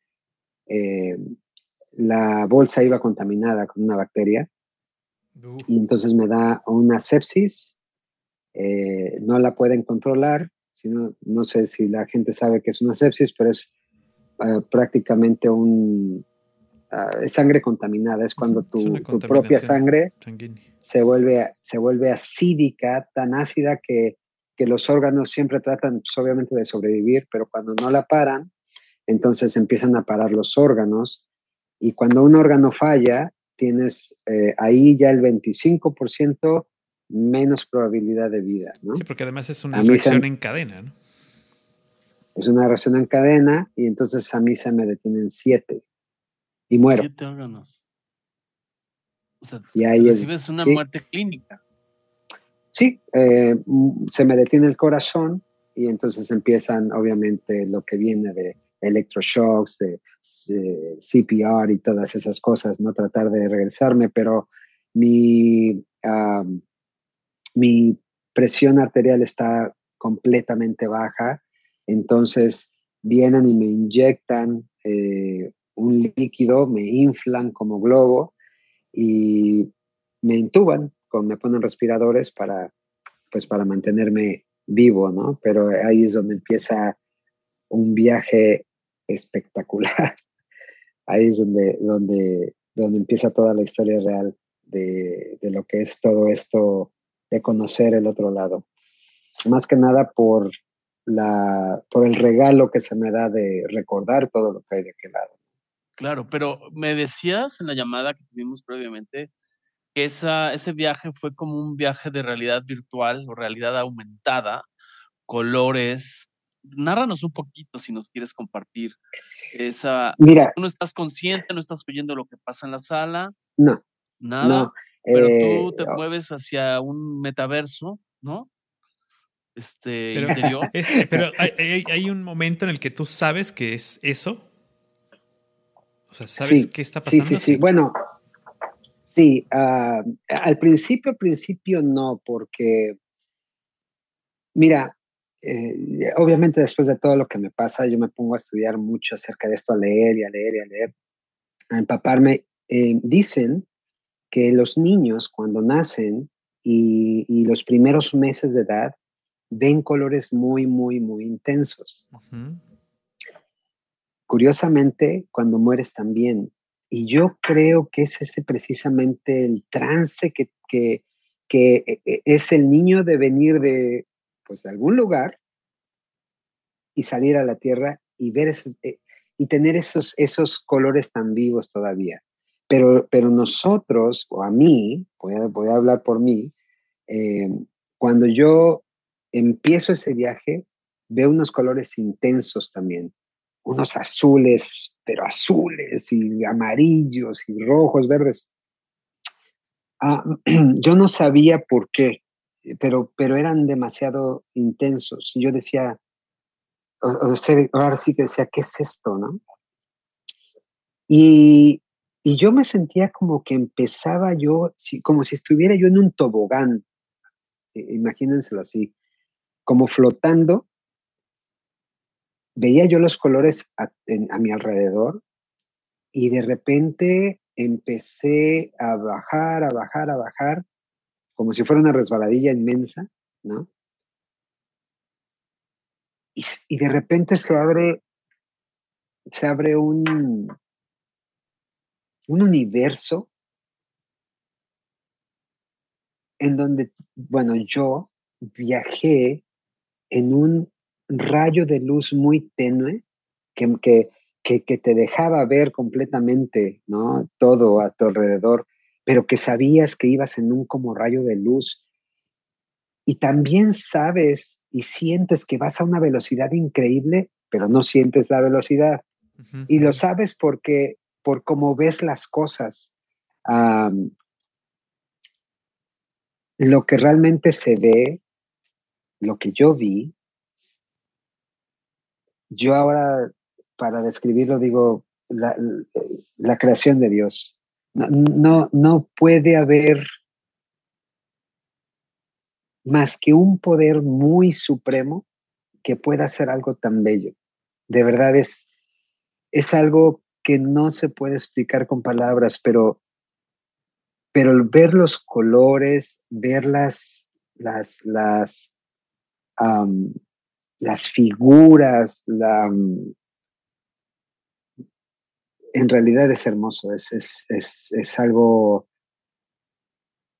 eh, la bolsa iba contaminada con una bacteria y entonces me da una sepsis, eh, no la pueden controlar, sino, no sé si la gente sabe que es una sepsis, pero es eh, prácticamente un, ah, sangre contaminada, es cuando tu, propia sangre se vuelve, se vuelve acídica, tan ácida que, que los órganos siempre tratan pues, obviamente de sobrevivir, pero cuando no la paran, entonces empiezan a parar los órganos. Y cuando un órgano falla, tienes eh, ahí ya el 25% menos probabilidad de vida. ¿no? Sí, porque además es una reacción en cadena. ¿no? Es una reacción en cadena y entonces a mí se me detienen siete y muero. Siete órganos. O sea, y ahí recibes una muerte clínica. Sí, eh, se me detiene el corazón y entonces empiezan obviamente lo que viene de electroshocks, de, CPR y todas esas cosas, no tratar de regresarme, pero mi, mi presión arterial está completamente baja, entonces vienen y me inyectan eh, un líquido, me inflan como globo y me intuban, con, me ponen respiradores para, pues para mantenerme vivo, ¿no? Pero ahí es donde empieza un viaje espectacular. *laughs* Ahí es donde, donde, donde empieza toda la historia real de, de, lo que es todo esto de conocer el otro lado. Más que nada por, la, por el regalo que se me da de recordar todo lo que hay de aquel lado. Claro, pero me decías en la llamada que tuvimos previamente que esa, ese viaje fue como un viaje de realidad virtual o realidad aumentada, colores, nárranos un poquito si nos quieres compartir esa. Mira. Tú no estás consciente, no estás oyendo lo que pasa en la sala. No. Nada. Pero tú eh, te mueves hacia un metaverso, ¿no? Este pero, interior. pero hay, un momento en el que tú sabes que es eso. O sea, ¿sabes qué está pasando? Sí, sí, sí. Bueno, sí. Ah, al principio, al principio no, porque. Mira, eh, obviamente después de todo lo que me pasa, yo me pongo a estudiar mucho acerca de esto, a leer y a leer y a leer, a empaparme. Eh, dicen que los niños cuando nacen y, los primeros meses de edad ven colores muy, muy, muy intensos. Curiosamente, cuando mueres también. Y yo creo que es ese precisamente el trance que, que, que eh, es el niño de venir de, pues, de algún lugar y salir a la tierra y ver eh, y tener esos, esos colores tan vivos todavía. Pero, pero nosotros, o a mí, voy a, voy a hablar por mí, eh, cuando yo empiezo ese viaje, veo unos colores intensos también, unos azules, pero azules y amarillos y rojos, verdes. Ah, *clears throat* yo no sabía por qué, pero, pero eran demasiado intensos. Y yo decía, ahora sí que decía, ¿qué es esto? ¿no? Y, y yo me sentía como que empezaba yo, como si estuviera yo en un tobogán, imagínenselo así, como flotando. Veía yo los colores a, a mi alrededor y de repente empecé a bajar, a bajar, a bajar como si fuera una resbaladilla inmensa, ¿no? Y, de repente se abre, se abre un, un universo en donde, bueno, yo viajé en un rayo de luz muy tenue que, que, que, te dejaba ver completamente, ¿no? Todo a tu alrededor pero que sabías que ibas en un como rayo de luz. Y también sabes y sientes que vas a una velocidad increíble, pero no sientes la velocidad. Y lo sabes porque, por cómo ves las cosas. lo que realmente se ve, lo que yo vi, yo ahora, para describirlo, digo, la, la creación de Dios. No, no, puede haber más que un poder muy supremo que pueda hacer algo tan bello. De verdad es, es algo que no se puede explicar con palabras, pero pero ver los colores, ver las, las, las, figuras, la, en realidad es hermoso, es, es, es, es, algo,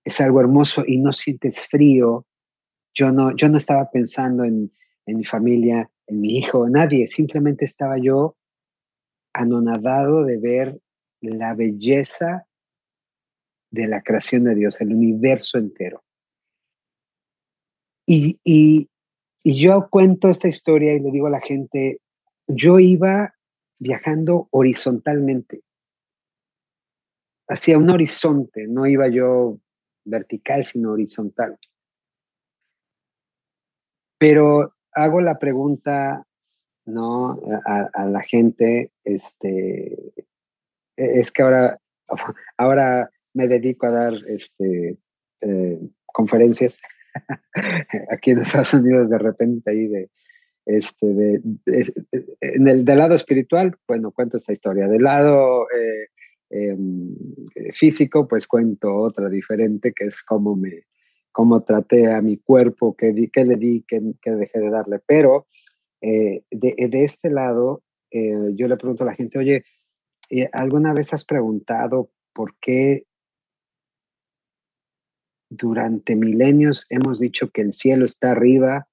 es algo hermoso y no sientes frío. Yo no, yo no estaba pensando en, en mi familia, en mi hijo, nadie, simplemente estaba yo anonadado de ver la belleza de la creación de Dios, el universo entero. Y, y, y, yo cuento esta historia y le digo a la gente, yo iba viajando horizontalmente, hacia un horizonte, no iba yo vertical, sino horizontal. Pero hago la pregunta, ¿no? A, la gente, este, e, es que ahora, *laughs* ahora me dedico a dar este, eh, conferencias *laughs* aquí en Estados Unidos de repente ahí de, este, de, en el del lado espiritual, bueno, cuento esta historia. Del lado eh, em, físico, pues cuento otra diferente, que es cómo me cómo traté a mi cuerpo, qué, qué le di, qué, qué, dejé de darle. Pero eh, de, de, este lado, eh, yo le pregunto a la gente, oye, ¿alguna vez has preguntado por qué durante milenios hemos dicho que el cielo está arriba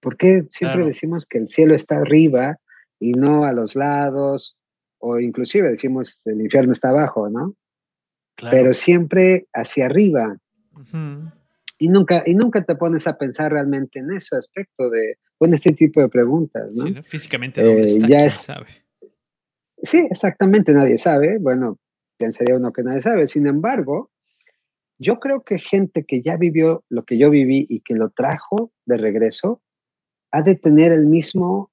¿Por qué siempre decimos que el cielo está arriba y no a los lados? O inclusive decimos el infierno está abajo, ¿no? Pero siempre hacia arriba. Y nunca, y nunca te pones a pensar realmente en ese aspecto de, bueno, este tipo de preguntas, ¿no? Físicamente, ¿dónde eh, está? Ya sabe? Sí, exactamente, nadie sabe. Bueno, pensaría uno que nadie sabe. Sin embargo, yo creo que gente que ya vivió lo que yo viví y que lo trajo de regreso, ha de tener el mismo,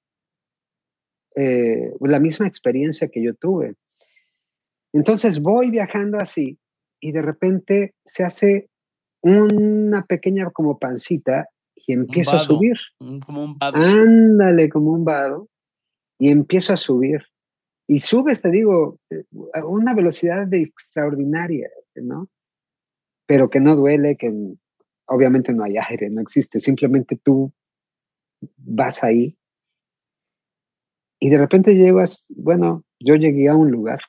eh, la misma experiencia que yo tuve. Entonces voy viajando así y de repente se hace una pequeña como pancita y empiezo a subir. Como un vado. Ándale, como un vado. Y empiezo a subir. Y subes, te digo, a una velocidad de extraordinaria, ¿no? Pero que no duele, que obviamente no hay aire, no existe. Simplemente tú vas ahí y de repente llegas, bueno, yo llegué a un lugar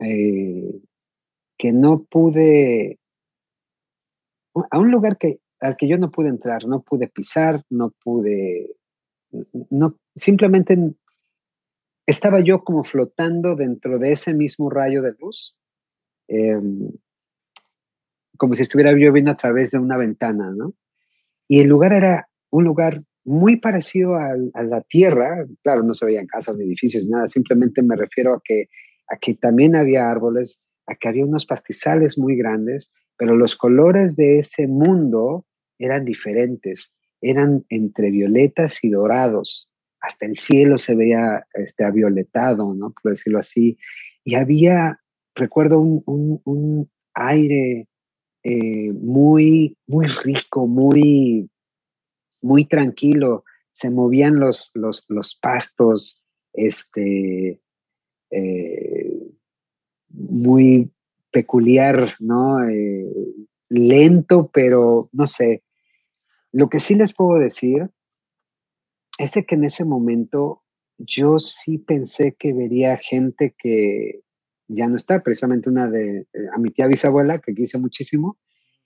eh, que no pude, a un lugar que, al que yo no pude entrar, no pude pisar, no pude, no, simplemente estaba yo como flotando dentro de ese mismo rayo de luz, em, como si estuviera yo viendo a través de una ventana, ¿no? Y el lugar era un lugar muy parecido a, la tierra, claro, no se veían casas ni edificios, nada, simplemente me refiero a que, a que también había árboles, a que había unos pastizales muy grandes, pero los colores de ese mundo eran diferentes, eran entre violetas y dorados, hasta el cielo se veía este, avioletado, ¿no? Por decirlo así, y había, recuerdo, un, aire eh, muy, muy rico, muy muy tranquilo, se movían los, los, pastos, este, eh, muy peculiar, ¿no? Eh, lento, pero no sé. Lo que sí les puedo decir es que en ese momento yo sí pensé que vería gente que ya no está, precisamente una de, eh, a mi tía bisabuela, que quise muchísimo,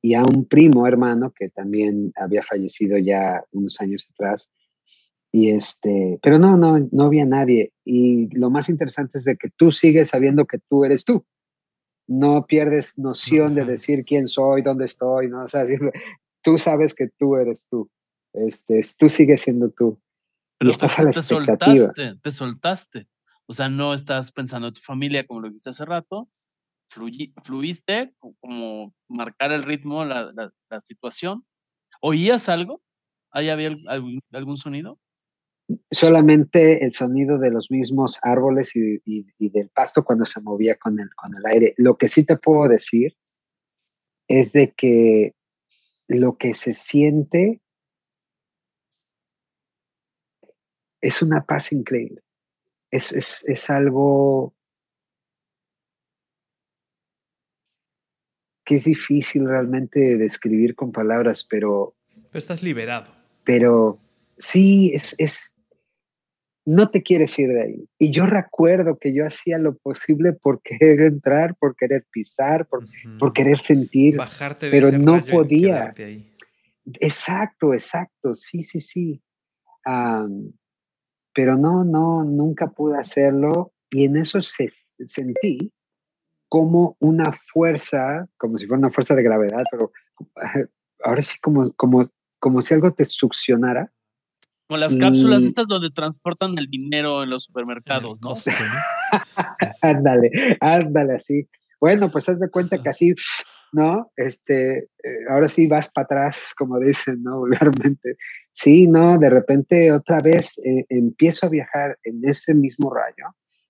y a un primo hermano que también había fallecido ya unos años atrás. Y este, pero no, no, no había nadie. Y lo más interesante es de que tú sigues sabiendo que tú eres tú. No pierdes noción de decir quién soy, dónde estoy, ¿no? O sea, tú sabes que tú eres tú. Este, tú sigues siendo tú. Pero y estás a la te soltaste, te soltaste. O sea, no estás pensando en tu familia como lo dijiste hace rato, fluiste, como marcar el ritmo, la, la, situación. ¿Oías algo? ¿Ahí había algún, algún, sonido? Solamente el sonido de los mismos árboles y, y, del pasto cuando se movía con el, con el aire. Lo que sí te puedo decir es de que lo que se siente es una paz increíble. Es, es, es algo que es difícil realmente describir con palabras, pero... Pero estás liberado. Pero sí, es, es, no te quieres ir de ahí. Y yo recuerdo que yo hacía lo posible por querer entrar, por querer pisar, por, por querer sentir, Bajarte de pero ese no podía. ahí. Exacto, exacto, sí, sí, sí. Pero no, no, nunca pude hacerlo y en eso se, sentí como una fuerza, como si fuera una fuerza de gravedad, pero *laughs* ahora sí como, como, como si algo te succionara. Como las cápsulas Y- estas donde transportan el dinero en los supermercados, ¿no? *laughs* Ándale, ándale así. Bueno, pues haz de cuenta que así, ¿no? Este, eh, ahora sí vas para atrás, como dicen, ¿no? *laughs* Vulgarmente. Sí, no, de repente otra vez eh, empiezo a viajar en ese mismo rayo,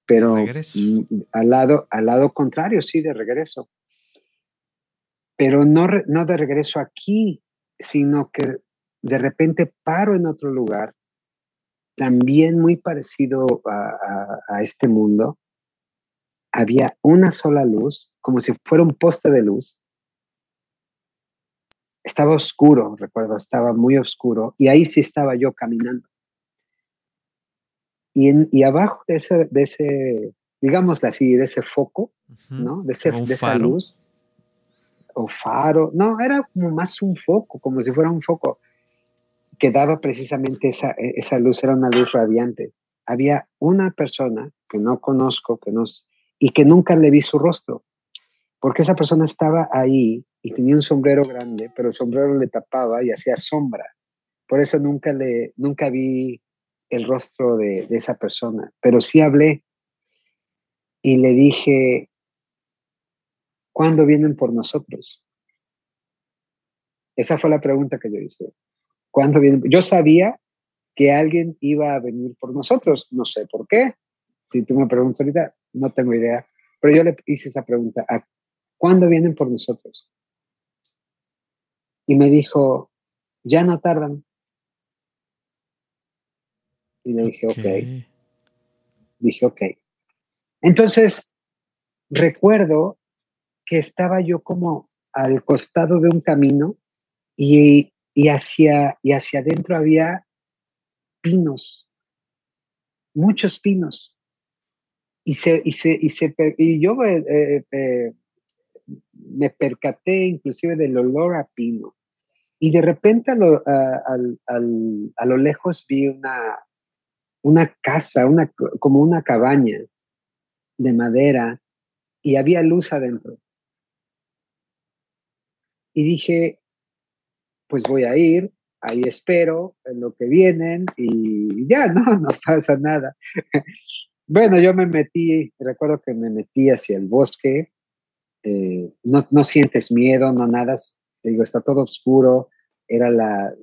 pero mm, al lado, al lado contrario, sí, de regreso. Pero no, re- no de regreso aquí, sino que de repente paro en otro lugar, también muy parecido a, a- a este mundo. Había una sola luz, como si fuera un poste de luz. Estaba oscuro, recuerdo, estaba muy oscuro, y ahí sí estaba yo caminando. Y, en, y abajo de ese, de ese, digámoslo así, de ese foco. ¿no? De, ese, de esa luz. O faro. No, era como más un foco, como si fuera un foco que daba precisamente esa, e- esa luz, era una luz radiante. Había una persona que no conozco que nos, y que nunca le vi su rostro, porque esa persona estaba ahí y tenía un sombrero grande, pero el sombrero le tapaba y hacía sombra. Por eso nunca, le, nunca vi el rostro de, de esa persona, pero sí hablé y le dije, ¿cuándo vienen por nosotros? Esa fue la pregunta que yo hice. ¿Cuándo? Yo sabía que alguien iba a venir por nosotros, no sé por qué. Si tú me preguntas ahorita, no tengo idea, pero yo le hice esa pregunta, ¿a ¿cuándo vienen por nosotros? Y me dijo, ya no tardan. Y le dije, ok. Ok. Dije, ok. Entonces, recuerdo que estaba yo como al costado de un camino y, y hacia, y hacia adentro había pinos, muchos pinos. Y, se, y, se, y, se, y yo eh, eh, eh, me percaté inclusive del olor a pino. Y de repente a lo, a- al- a lo lejos vi una, una casa, una, como una cabaña de madera y había luz adentro. Y dije, pues voy a ir, ahí espero lo que vienen y ya, *laughs* no, no pasa nada. bueno, yo me metí, recuerdo que me metí hacia el bosque, eh, no, no sientes miedo, no nada, digo, está todo oscuro, era la,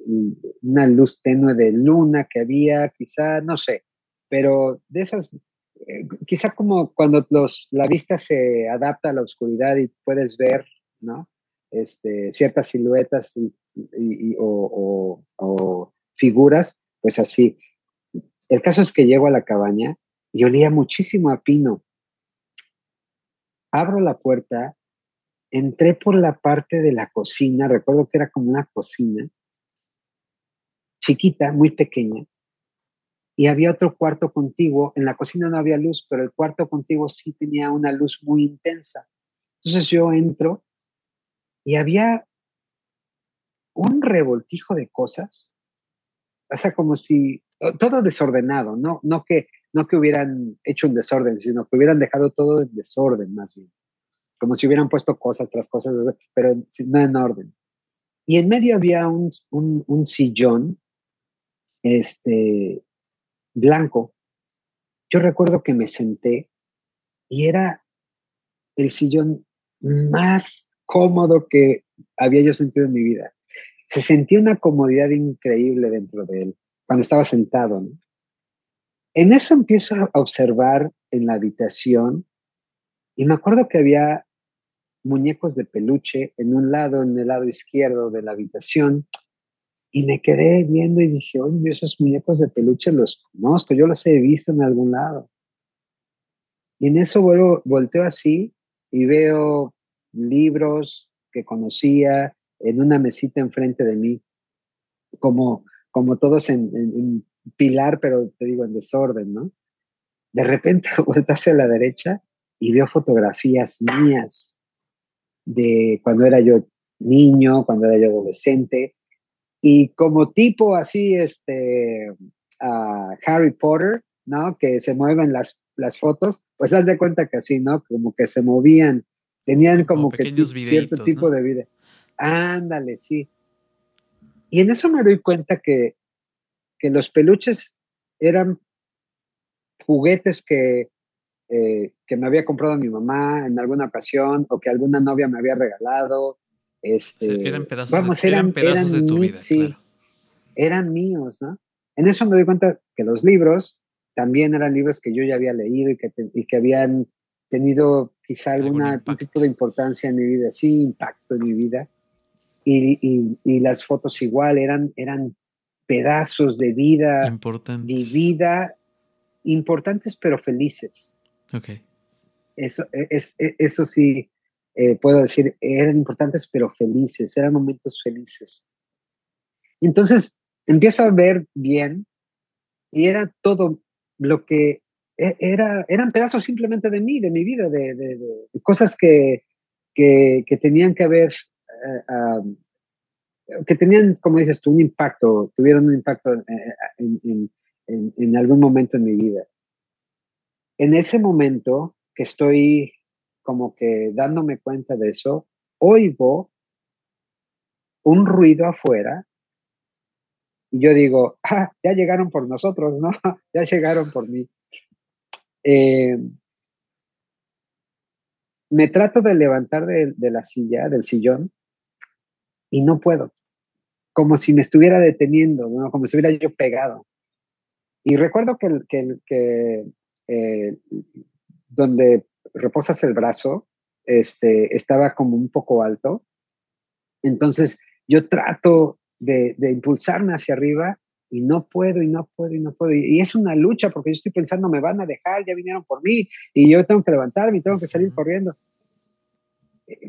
una luz tenue de luna que había, quizá, no sé, pero de esas, eh, quizá como cuando los, la vista se adapta a la oscuridad y puedes ver, ¿no? Este, ciertas siluetas y- y- o, o- o figuras, pues así. El caso es que llego a la cabaña y olía muchísimo a pino. Abro la puerta, entré por la parte de la cocina, recuerdo que era como una cocina, chiquita, muy pequeña, y había otro cuarto contiguo. En la cocina no había luz, pero el cuarto contiguo sí tenía una luz muy intensa. Entonces yo entro y había un revoltijo de cosas, o sea, como si todo desordenado, no, no, que, no que hubieran hecho un desorden, sino que hubieran dejado todo en desorden más bien, como si hubieran puesto cosas tras cosas, pero no en orden. Y en medio había un, un, sillón este, blanco. Yo recuerdo que me senté y era el sillón más cómodo que había yo sentido en mi vida. Se sentía una comodidad increíble dentro de él cuando estaba sentado. En eso empiezo a observar en la habitación y me acuerdo que había muñecos de peluche en un lado, en el lado izquierdo de la habitación, y me quedé viendo y dije, oye, esos muñecos de peluche los conozco, yo los he visto en algún lado. Y en eso vuelvo, volteo así y veo libros, que conocía en una mesita enfrente de mí, como, como todos en, pilar, pero te digo en desorden, ¿no? De repente *laughs* vuelto hacia la derecha y veo fotografías mías de cuando era yo niño, cuando era yo adolescente, y como tipo así, este, Harry Potter, ¿no? Que se mueven las, las fotos, pues haz de cuenta que así, ¿no? Como que se movían, tenían como, que cierto tipo de vida. Ándale, sí. Y en eso me doy cuenta que, que los peluches eran juguetes que, eh, que me había comprado mi mamá en alguna ocasión o que alguna novia me había regalado. Este, eran pedazos, de, eran, pedazos de tu vida. Sí, eran míos, ¿no? En eso me doy cuenta que los libros también eran libros que yo ya había leído y que, y que habían tenido quizá alguna, algún tipo de importancia en mi vida, sí, impacto en mi vida. Y, y, las fotos igual eran, eran pedazos de vida vivida, importantes pero felices. Ok. Eso, e, es, e, eso sí, eh, puedo decir, eran importantes pero felices, eran momentos felices. Entonces, empiezo a ver bien y era todo lo que e, era, eran pedazos simplemente de mí, de mi vida, de, cosas que, que, tenían que haber, eh, que tenían, como dices tú, un impacto, tuvieron un impacto en, en, algún momento en mi vida. En ese momento que estoy como que dándome cuenta de eso, oigo un ruido afuera y yo digo, ah, ya llegaron por nosotros, ¿no? *laughs* ya llegaron por mí. Eh, me trato de levantar de, la silla, del sillón, y no puedo. Como si me estuviera deteniendo, ¿no? como si estuviera yo pegado. Y recuerdo que, que, que eh, donde reposas el brazo, este, estaba como un poco alto. Entonces yo trato de, impulsarme hacia arriba y no puedo y no puedo y no puedo. Y, es una lucha porque yo estoy pensando, me van a dejar, ya vinieron por mí y yo tengo que levantarme y tengo que salir corriendo.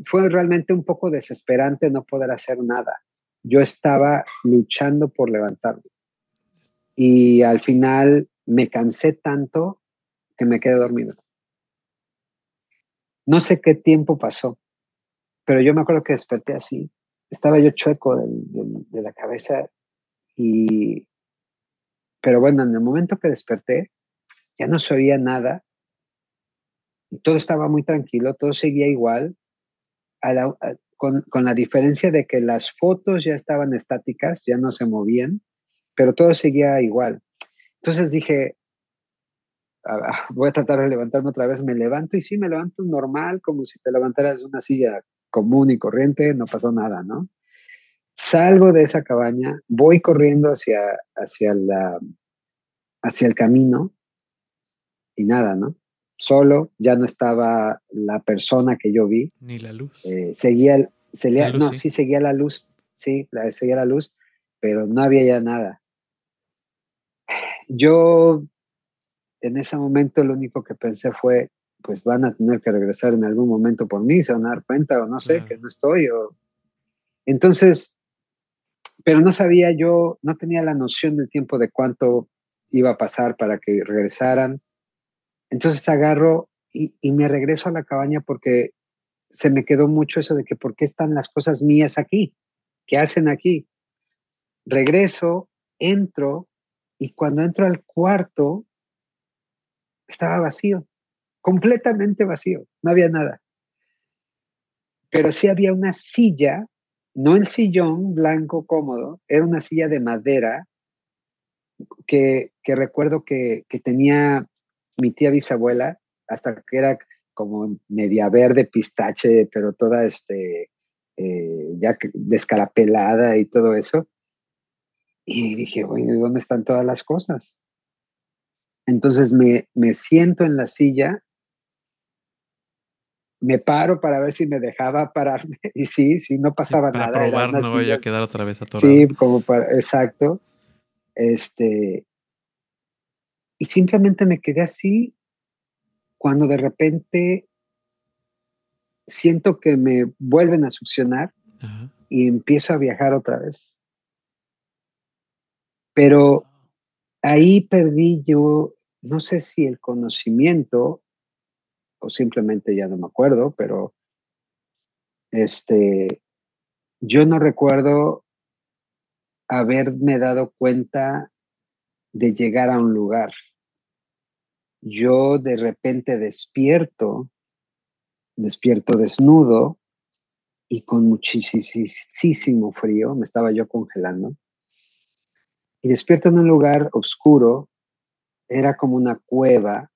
Fue realmente un poco desesperante no poder hacer nada. Yo estaba luchando por levantarme. Y al final me cansé tanto que me quedé dormido. No sé qué tiempo pasó, pero yo me acuerdo que desperté así estaba yo chueco de la cabeza y, pero bueno, en el momento que desperté, ya no se oía nada y todo estaba muy tranquilo, todo seguía igual, con, con, la diferencia de que las fotos ya estaban estáticas, ya no se movían, pero todo seguía igual. Entonces dije, voy a tratar de levantarme otra vez, me levanto y sí, me levanto normal, como si te levantaras de una silla común y corriente, no pasó nada, ¿no? Salgo de esa cabaña, voy corriendo hacia, hacia, la, hacia el camino y nada, ¿no? Solo, ya no estaba la persona que yo vi. Ni la luz. Eh, seguía, seguía no, sí. seguía la luz, sí, seguía la luz, pero no había ya nada. *sighs* Yo en ese momento lo único que pensé fue, pues van a tener que regresar en algún momento por mí, se van a dar cuenta o no sé, que no estoy. O... Entonces, pero no sabía yo, no tenía la noción del tiempo de cuánto iba a pasar para que regresaran. Entonces agarro y, me regreso a la cabaña porque se me quedó mucho eso de que por qué están las cosas mías aquí, qué hacen aquí. Regreso, entro y cuando entro al cuarto estaba vacío completamente vacío, no había nada. Pero sí había una silla, no el sillón blanco cómodo, era una silla de madera que, recuerdo que, tenía mi tía bisabuela, hasta que era como media verde pistache, pero toda este, eh, ya descarapelada y todo eso. Y dije, oye, ¿dónde están todas las cosas? Entonces me, me siento en la silla me paro para ver si me dejaba pararme *laughs* y sí, sí, no pasaba nada. Para probar, no voy a quedar otra vez atorado. Sí, como para, exacto. Este, y simplemente me quedé así cuando de repente siento que me vuelven a succionar y empiezo a viajar otra vez. Pero ahí perdí yo, no sé si el conocimiento o simplemente ya no me acuerdo, pero este, yo no recuerdo haberme dado cuenta de llegar a un lugar. Yo de repente despierto, despierto desnudo y con muchísimo frío, me estaba yo congelando. Y despierto en un lugar oscuro, era como una cueva,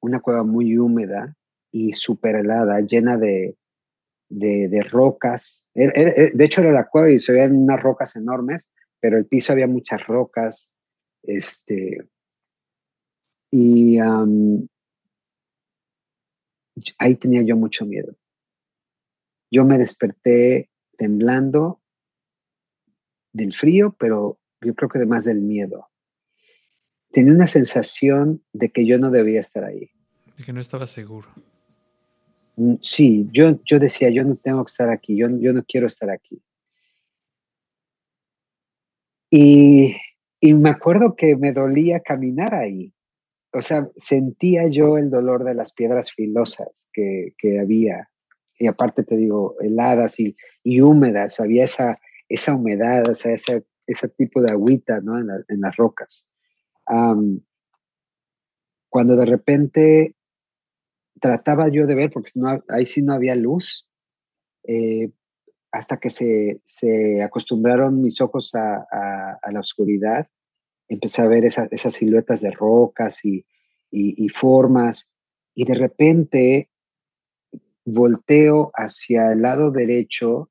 una cueva muy húmeda y súper helada, llena de, de, rocas. De hecho, era la cueva y se veían unas rocas enormes, pero el piso había muchas rocas. Este, y ahí tenía yo mucho miedo. Yo me desperté temblando del frío, pero yo creo que además del miedo. Tenía una sensación de que yo no debía estar ahí. De que no estaba seguro. Mm, sí, yo, yo decía, yo no tengo que estar aquí, yo, yo no quiero estar aquí. Y, y me acuerdo que me dolía caminar ahí. O sea, sentía yo el dolor de las piedras filosas que, que había. Y aparte te digo, heladas y, y húmedas, había esa, esa humedad, o sea, ese, ese tipo de agüita ¿no? en, en las rocas. cuando de repente trataba yo de ver, porque no, ahí sí no había luz, eh, hasta que se, se, acostumbraron mis ojos a, a, la oscuridad, empecé a ver esas siluetas de rocas y, formas, y de repente volteo hacia el lado derecho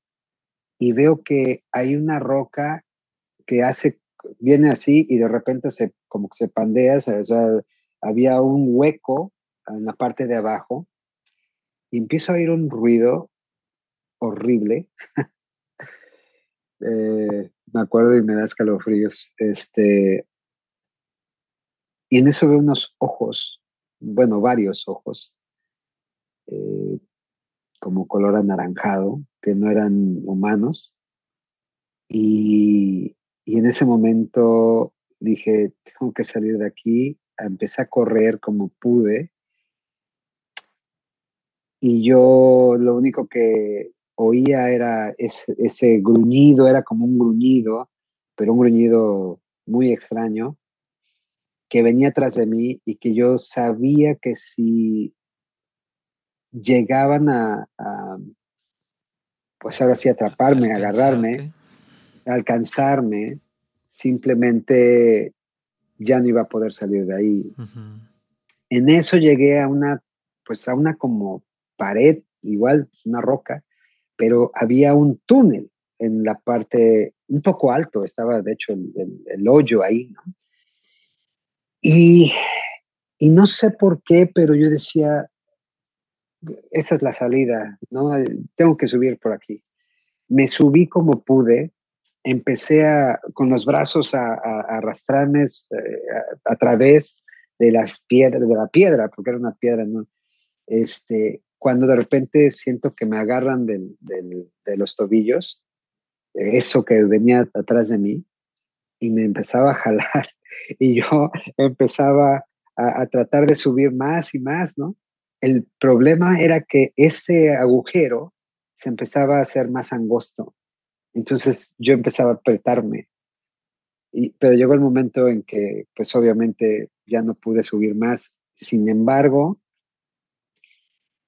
y veo que hay una roca que hace, viene así y de repente se, como se pandea, había un hueco en la parte de abajo y empiezo a oír un ruido horrible. Eh, me acuerdo y me da escalofríos. Este, y en eso veo unos ojos, bueno, varios ojos, eh, como color anaranjado, que no eran humanos. Y, y en ese momento dije, tengo que salir de aquí. Empecé a correr como pude y yo lo único que oía era ese, ese, gruñido, era como un gruñido, pero un gruñido muy extraño, que venía atrás de mí y que yo sabía que si llegaban a, pues ahora sí, atraparme, agarrarme, alcanzarme, simplemente ya no iba a poder salir de ahí. En eso llegué a una, pues a una como pared, igual una roca, pero había un túnel en la parte un poco alto, estaba de hecho el, hoyo ahí, Y, y no sé por qué, pero yo decía, esa es la salida, ¿no? Tengo que subir por aquí. Me subí como pude, empecé a, con los brazos a, arrastrarme eh, a, través de las piedras, de la piedra, porque era una piedra, ¿no? Este, cuando de repente siento que me agarran de los tobillos, eso que venía atrás de mí, y me empezaba a jalar, *laughs* y yo empezaba a, tratar de subir más y más, ¿no? El problema era que ese agujero se empezaba a hacer más angosto. Entonces yo empezaba a apretarme. Pero llegó el momento en que, pues obviamente, ya no pude subir más. Sin embargo,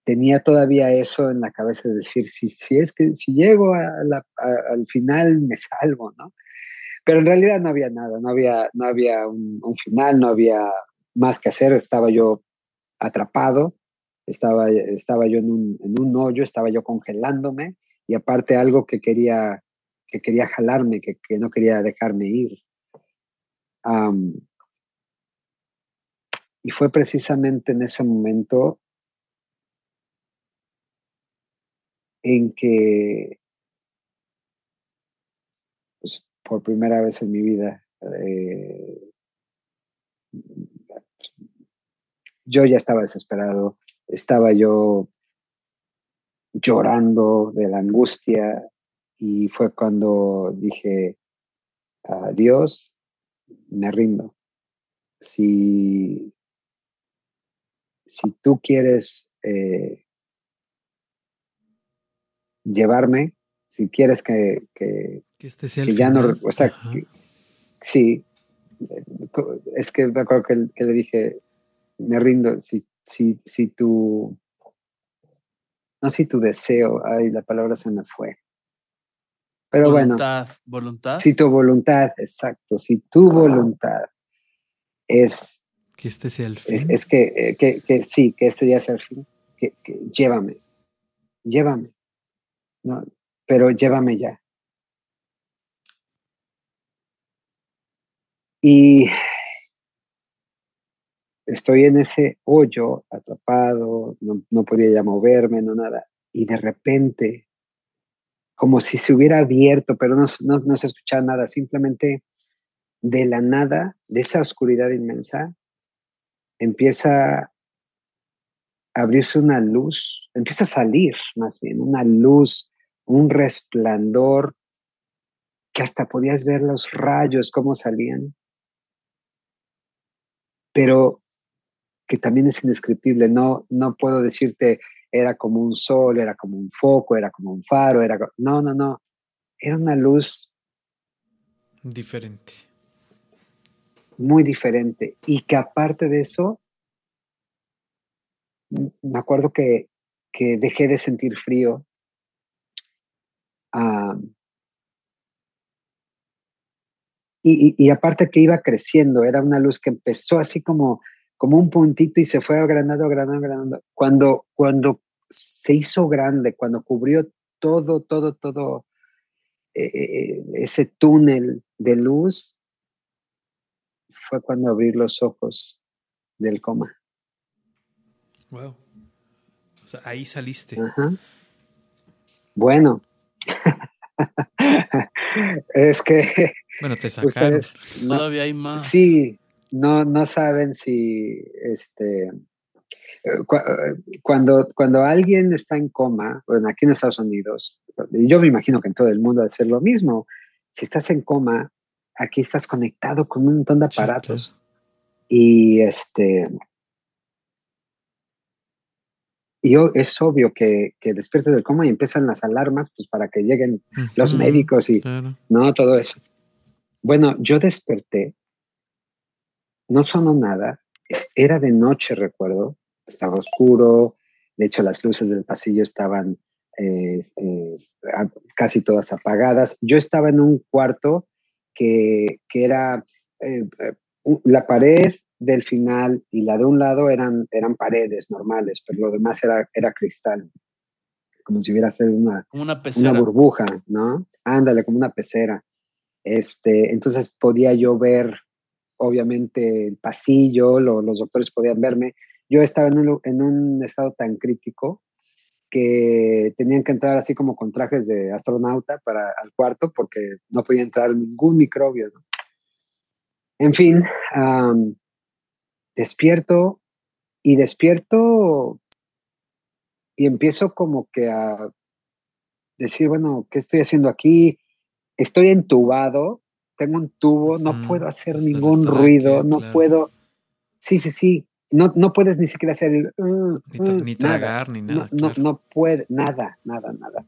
tenía todavía eso en la cabeza de decir, si, si es que si llego al final me salvo, ¿no? Pero en realidad no había nada, no había, no había un, final, no había más que hacer, estaba yo atrapado, estaba, estaba yo en un, en un hoyo, estaba yo congelándome y aparte algo que quería, que quería jalarme, que, que no quería dejarme ir. y fue precisamente en ese momento en que pues, por primera vez en mi vida eh, yo ya estaba desesperado, estaba yo llorando de la angustia y fue cuando dije, Dios, me rindo. Si, si tú quieres eh, llevarme, si quieres que, que, este sea el ya no, o sea, sí, es que me acuerdo que, que, le dije, me rindo, si, si, si tu, no si tu deseo, ay, la palabra se me fue. Pero voluntad, bueno, voluntad. Si tu voluntad, exacto, si tu voluntad es... Que este sea el fin. Es, que, eh, que, que, sí, que este día sea el fin. Que, llévame, llévame. No, pero llévame ya. Y estoy en ese hoyo atrapado, no, no, podía ya moverme, no nada. Y de repente, como si se hubiera abierto, pero no, no, no se escuchaba nada, simplemente de la nada, de esa oscuridad inmensa, empieza a abrirse una luz, empieza a salir más bien, una luz, un resplandor, que hasta podías ver los rayos, cómo salían, pero que también es indescriptible. No, no puedo decirte, era como un sol, era como un foco, era como un faro, era... No, no, no. Era una luz... Diferente. Muy diferente. Y que aparte de eso, me acuerdo que, que dejé de sentir frío. Y, y, aparte que iba creciendo, era una luz que empezó así como como un puntito y se fue agrandando, agrandando, agrandando. Cuando, cuando se hizo grande, cuando cubrió todo, todo, todo eh, eh, ese túnel de luz, fue cuando abrí los ojos del coma. Wow. O sea, ahí saliste. Bueno. *laughs* es que. Bueno, te sacaron. Todavía hay más. Sí, no, no saben si este, eh, eh, cuando, cuando alguien está en coma, bueno, aquí en Estados Unidos, yo me imagino que en todo el mundo debe ser lo mismo, si estás en coma, aquí estás conectado con un montón de aparatos y este... Y es obvio que, que despiertes del coma y empiezan las alarmas pues, para que lleguen los médicos y no todo eso. Bueno, yo desperté. No sonó nada, era de noche, recuerdo, estaba oscuro, de hecho las luces del pasillo estaban eh, eh, casi todas apagadas. Yo estaba en un cuarto que, era eh, la pared del final y la de un lado eran, eran paredes normales, pero lo demás era, era cristal, como si hubiera sido una, una, una burbuja, ¿no? Ándale, como una pecera. Este, entonces podía yo ver obviamente el pasillo, los doctores podían verme. Yo estaba en un, en un, estado tan crítico que tenían que entrar así como con trajes de astronauta para al cuarto porque no podía entrar ningún microbio. En fin, despierto y despierto y empiezo como que a decir, bueno, ¿qué estoy haciendo aquí? Estoy entubado, tengo un tubo, no puedo hacer ningún ruido, no puedo. Sí, sí, sí. No, no puedes ni siquiera hacer el. Uh, ni, uh, tragar, ni nada. No, no, puede, nada, nada, nada.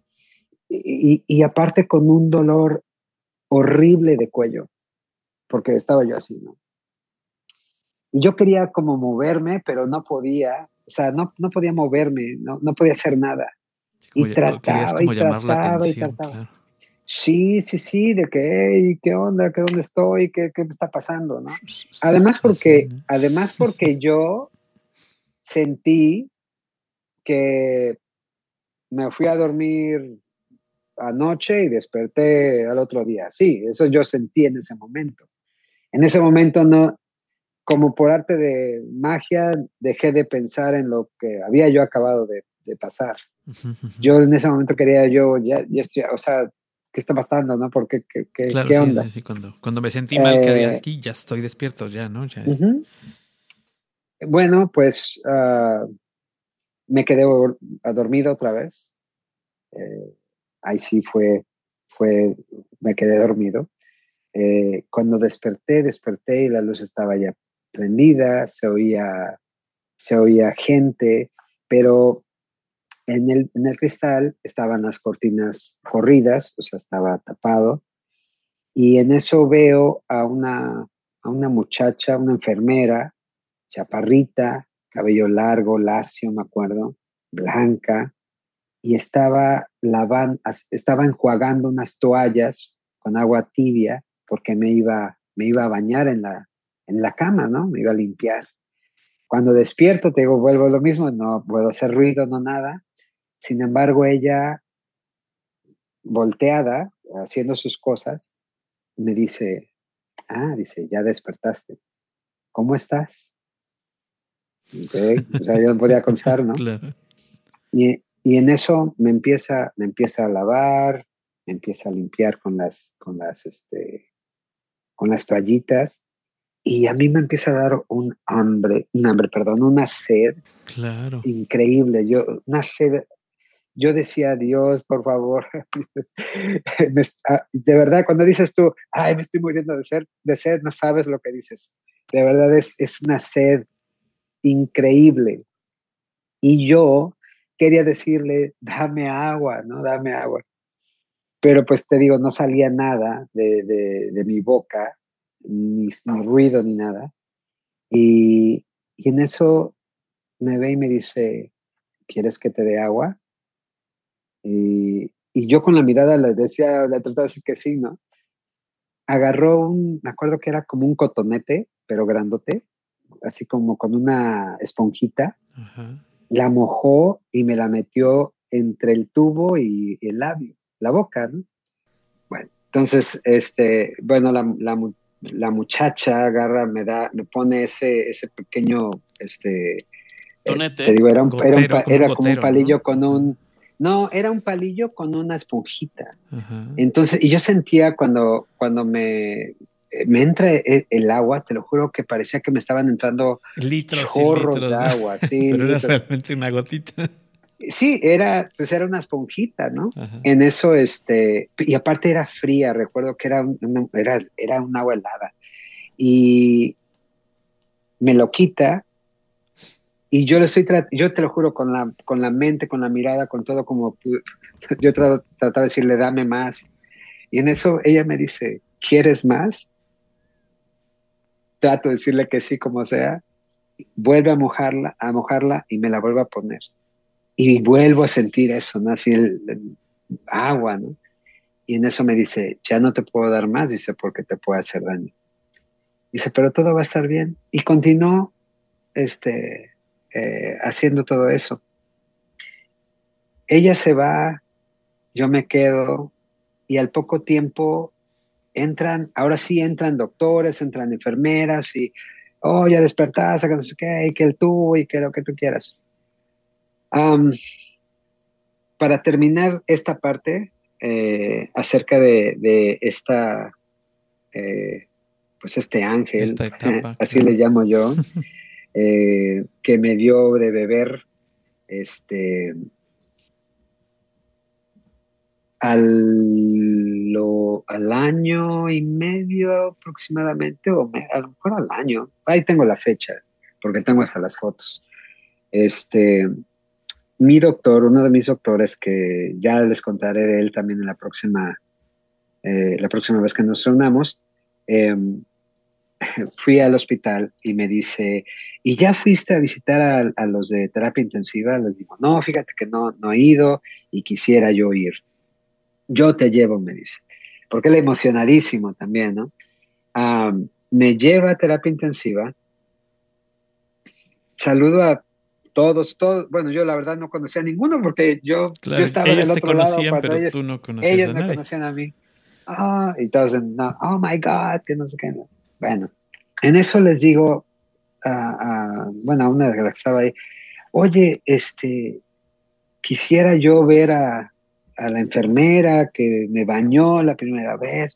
Y, y, aparte con un dolor horrible de cuello, porque estaba yo así, ¿no? Y yo quería como moverme, pero no podía, o sea, no, no podía moverme, no, no podía hacer nada. y trataba, y trataba, y trataba. Sí, sí, sí, de que, ¿qué onda? ¿Qué dónde estoy? ¿Qué, ¿Qué me está pasando? ¿no? Además porque, además porque yo sentí que me fui a dormir anoche y desperté al otro día. Sí, eso yo sentí en ese momento. En ese momento no, como por arte de magia, dejé de pensar en lo que había yo acabado de, pasar. Yo en ese momento quería yo, ya, ya estoy, o sea, qué está pasando, ¿no? Porque, qué, qué, qué onda? Sí, sí, cuando, cuando me sentí mal, que eh, aquí ya estoy despierto, ya, ¿no? Ya. Bueno, pues uh, me quedé dormido otra vez eh, ahí sí fue, fue, me quedé dormido. Eh, cuando desperté, desperté y la luz estaba ya prendida, se oía, se oía gente, pero en el, en el cristal estaban las cortinas corridas, o sea, estaba tapado. Y en eso veo a una, a una muchacha, una enfermera, chaparrita, cabello largo, lacio, me acuerdo, blanca, y estaba lavando, estaba enjuagando unas toallas con agua tibia porque me iba, me iba a bañar en la, en la cama, ¿no? Me iba a limpiar. Cuando despierto, te digo, vuelvo a lo mismo, no puedo hacer ruido, no nada. Sin embargo, ella, volteada, haciendo sus cosas, me dice, ah, dice, ya despertaste. ¿Cómo estás? O sea, yo no podía contestar, ¿no? Claro. Y, y, en eso me empieza, me empieza a lavar, me empieza a limpiar con las, con las, este, con las toallitas y a mí me empieza a dar un hambre, un hambre, perdón, una sed claro. increíble. Yo, una sed, yo decía, Dios, por favor, *laughs* de verdad, cuando dices tú, ay, me estoy muriendo de sed, de sed, no sabes lo que dices. De verdad es, es una sed increíble. Y yo quería decirle, dame agua, ¿no? Dame agua pero pues te digo, no salía nada de, de, mi boca, ni, ruido ni nada. Y, y, en eso me ve y me dice, ¿quieres que te dé agua? Y, y yo con la mirada le decía, le trataba de decir que sí, ¿no? Agarró un, me acuerdo que era como un cotonete, pero grandote, así como con una esponjita, la mojó y me la metió entre el tubo y el labio la boca, ¿no? Bueno, entonces, este, bueno, la, la, muchacha agarra, me da, me pone ese, ese pequeño, este, eh, Tonete. te digo, era, un, era, como un palillo con un, no, era un palillo con una esponjita. Entonces, y yo sentía cuando, cuando me, me entra e, el, agua, te lo juro que parecía que me estaban entrando litros chorros de agua, sí. *laughs* Pero era realmente una gotita. Sí, era, pues era una esponjita, ¿no? En eso, este, y aparte era fría, recuerdo que era, era, era un agua helada. Y me lo quita y yo le estoy, yo te lo juro, con la, con la mente, con la mirada, con todo como, yo trataba de decirle, dame más. Y en eso ella me dice, ¿quieres más? Trato de decirle que sí, como sea. Vuelve a mojarla, a mojarla y me la vuelve a poner y vuelvo a sentir eso, ¿no? Así el, agua, ¿no? Y en eso me dice, ya no te puedo dar más, dice, porque te puede hacer daño. Dice, pero todo va a estar bien. Y continuó este, eh, haciendo todo eso. Ella se va, yo me quedo, y al poco tiempo entran, ahora sí entran doctores, entran enfermeras, y, oh, ya despertaste, que qué, y que el tú, y que lo que tú quieras para terminar esta parte eh, acerca de, esta, eh, pues este ángel, así le llamo yo, *laughs* eh, que me dio de beber este, al, al año y medio aproximadamente, o a lo mejor al año, ahí tengo la fecha, porque tengo hasta las fotos. Este, mi doctor, uno de mis doctores, que ya les contaré de él también en la próxima, eh, la próxima vez que nos reunamos, em, *laughs* fui al hospital y me dice, ¿y ya fuiste a visitar a, los de terapia intensiva? Les digo, no, fíjate que no, no he ido y quisiera yo ir. Yo te llevo, me dice, porque él emocionadísimo también, ¿no? me lleva a terapia intensiva, saludo a todos, todos, bueno, yo la verdad no conocía a ninguno porque yo, yo estaba ellos del otro te conocían, lado pero tú no conocías ellos a me conocían a mí. Ah, y todos, no, oh my God, que no sé qué. Bueno, en eso les digo a, bueno, a una de las que estaba ahí, oye, este, quisiera yo ver a, a la enfermera que me bañó la primera vez.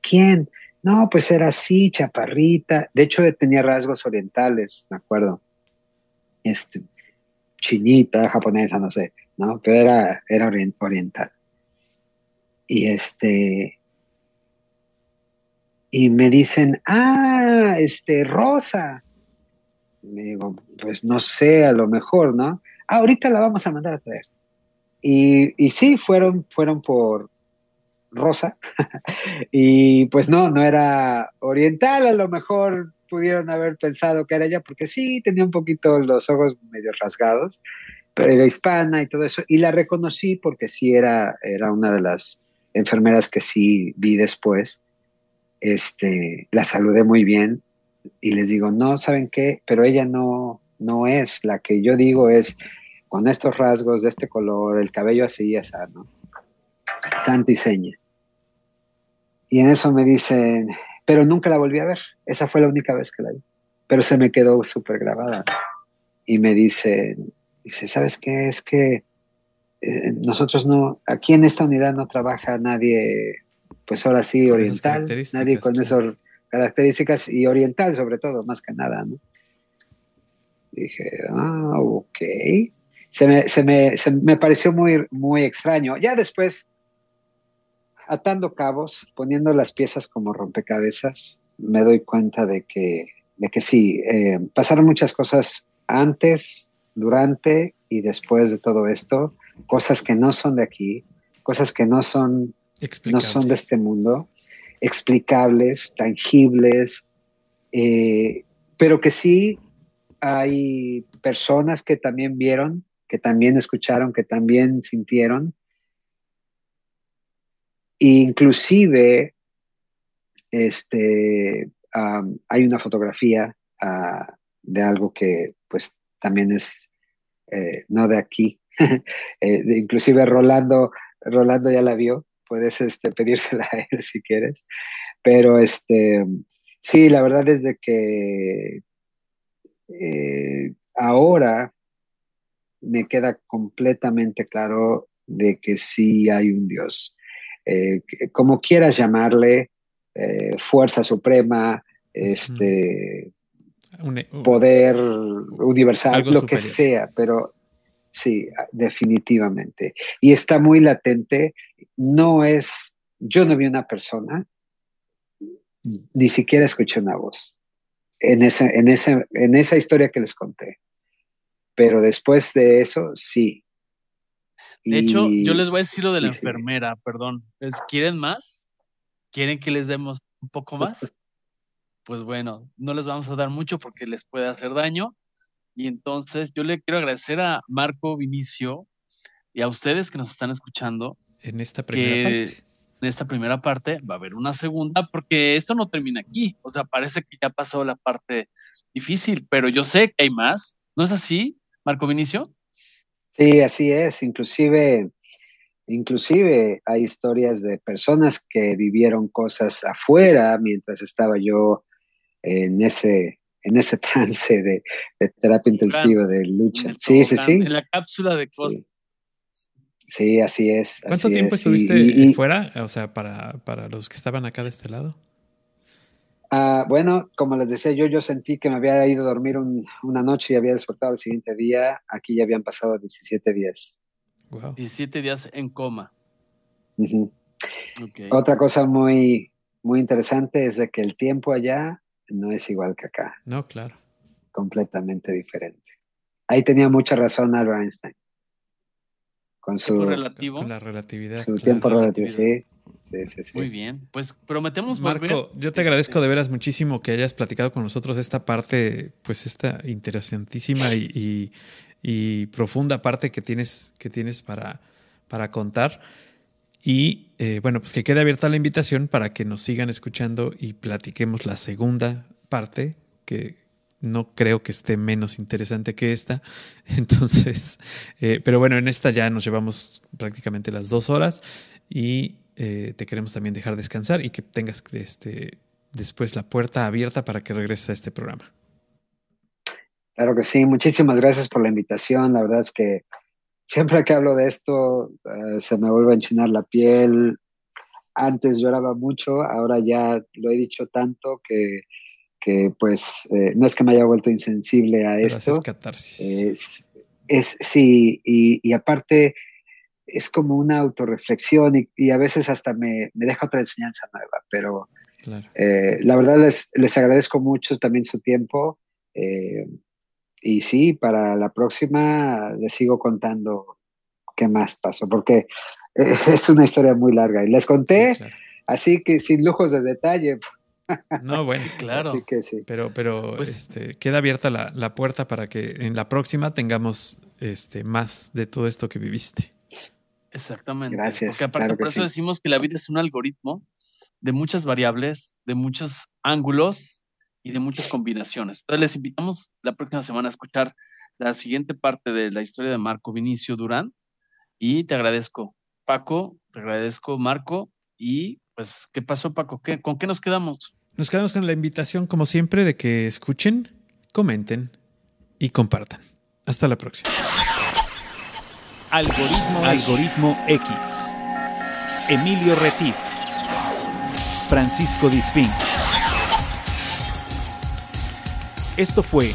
¿Quién? No, pues era así, chaparrita. De hecho, tenía rasgos orientales, me acuerdo este, chinita, japonesa, no sé. ¿no? Pero era, era oriental. Y este, y me dicen, ah, este, Rosa. me digo, pues no sé, a lo mejor, ¿no? Ah, ahorita la vamos a mandar a traer. Y, y sí, fueron, fueron por Rosa. *laughs* y pues no, no era oriental, a lo mejor pudieron haber pensado que era ella, porque sí, tenía un poquito los ojos medio rasgados, pero era hispana y todo eso. Y la reconocí porque sí era, era una de las enfermeras que sí vi después este, la saludé muy bien y les digo, no, ¿saben qué? Pero ella no, no es la que yo digo es con estos rasgos de este color, el cabello así, así, ¿no? Santo y seña. Y en eso me dicen, pero nunca la volví a ver. Esa fue la única vez que la vi. Pero se me quedó súper grabada. Y me dice, dice, ¿sabes qué? Es que eh, nosotros no, aquí en esta unidad no trabaja nadie pues ahora sí oriental, nadie con esas características y oriental sobre todo, más que nada, ¿no? Dije, ah, ok. Se me, se me, se me pareció muy, muy extraño. Ya después, atando cabos, poniendo las piezas como rompecabezas, me doy cuenta de que, de que sí, eh, pasaron muchas cosas antes, durante y después de todo esto, cosas que no son de aquí, cosas que no son no son de este mundo, explicables, tangibles, eh, pero que sí hay personas que también vieron, que también escucharon, que también sintieron. Inclusive este, hay una fotografía ah, de algo que pues también es eh, no de aquí. *laughs* Eh, inclusive Rolando, Rolando ya la vio puedes este, pedírsela a él si quieres. Pero este, sí, la verdad es de que eh, ahora me queda completamente claro de que sí hay un Dios. Eh, como quieras llamarle, eh, fuerza suprema, este, poder universal, lo que sea, pero Sí, definitivamente. Y está muy latente. No es, yo no vi una persona, ni siquiera escuché una voz en, en, en esa historia que les conté. Pero después de eso, sí. De hecho, yo les voy a decir lo de la enfermera, perdón. ¿Quieren más? ¿Quieren que les demos un poco más? *laughs* Pues bueno, no les vamos a dar mucho porque les puede hacer daño, y entonces yo le quiero agradecer a Marco Vinicio y a ustedes que nos están escuchando. En esta primera parte. En esta primera parte va a haber una segunda, porque esto no termina aquí. O sea, parece que ya pasó la parte difícil, pero yo sé que hay más. ¿No es así, Marco Vinicio? Sí, así es. Inclusive, inclusive hay historias de personas que vivieron cosas afuera mientras estaba yo en ese en ese *laughs* trance de, terapia intensiva, de lucha. Sí, sí, sí. En la cápsula de cosas. Sí. así es. ¿Cuánto tiempo estuviste fuera? O sea, para, para, los que estaban acá de este lado. Ah, bueno, como les decía yo, yo sentí que me había ido a dormir una noche y había despertado el siguiente día. Aquí ya habían pasado 17 días. Wow. 17 días en coma. Otra cosa muy, muy interesante es de que el tiempo allá no es igual que acá. No, claro. Completamente diferente. Ahí tenía mucha razón Albert Einstein. Con su relativo. Con la relatividad. Su tiempo relativo, sí. Sí, sí, Muy bien, pues prometemos Marco, yo te agradezco de veras muchísimo que hayas platicado con nosotros esta parte, pues esta interesantísima y, y, profunda parte que tienes, que tienes para, para contar. Y eh, bueno, pues que quede abierta la invitación para que nos sigan escuchando y platiquemos la segunda parte, que no creo que esté menos interesante que esta. *laughs* Entonces, eh, pero bueno, en esta ya nos llevamos prácticamente las dos horas y eh, te queremos también dejar descansar y que tengas este, después la puerta abierta para que regreses a este programa. Claro que sí, muchísimas gracias por la invitación. La verdad es que siempre que hablo de esto eh, se me vuelve a enchinar la piel. Antes lloraba mucho, ahora ya lo he dicho tanto que, que pues eh, no es que me haya vuelto insensible a esto. catarsis. Es, sí, y, aparte es como una autorreflexión y, a veces hasta me, deja otra enseñanza nueva, pero eh, la verdad les, les, agradezco mucho también su tiempo. Eh, y sí, para la próxima les sigo contando qué más pasó, porque *laughs* es una historia muy larga. Y les conté, así que sin lujos de detalle. No, bueno, *laughs* claro. Así que sí. Pero, pero pues este, queda abierta la, puerta para que en la próxima tengamos este, más de todo esto que viviste. Exactamente. Gracias. Porque aparte por eso decimos que la vida es un algoritmo de muchas variables, de muchos ángulos y de muchas combinaciones. Entonces les invitamos la próxima semana a escuchar la siguiente parte de la historia de Marco Vinicio Durán y te agradezco, Paco, te agradezco, Marco, y pues, ¿qué pasó, Paco? ¿Con qué nos quedamos? Nos quedamos con la invitación, como siempre, de que escuchen, comenten y compartan. Hasta la próxima. Algoritmo, Algoritmo X. Emilio Retif. Francisco Disfín. Esto fue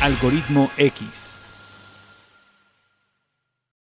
Algoritmo X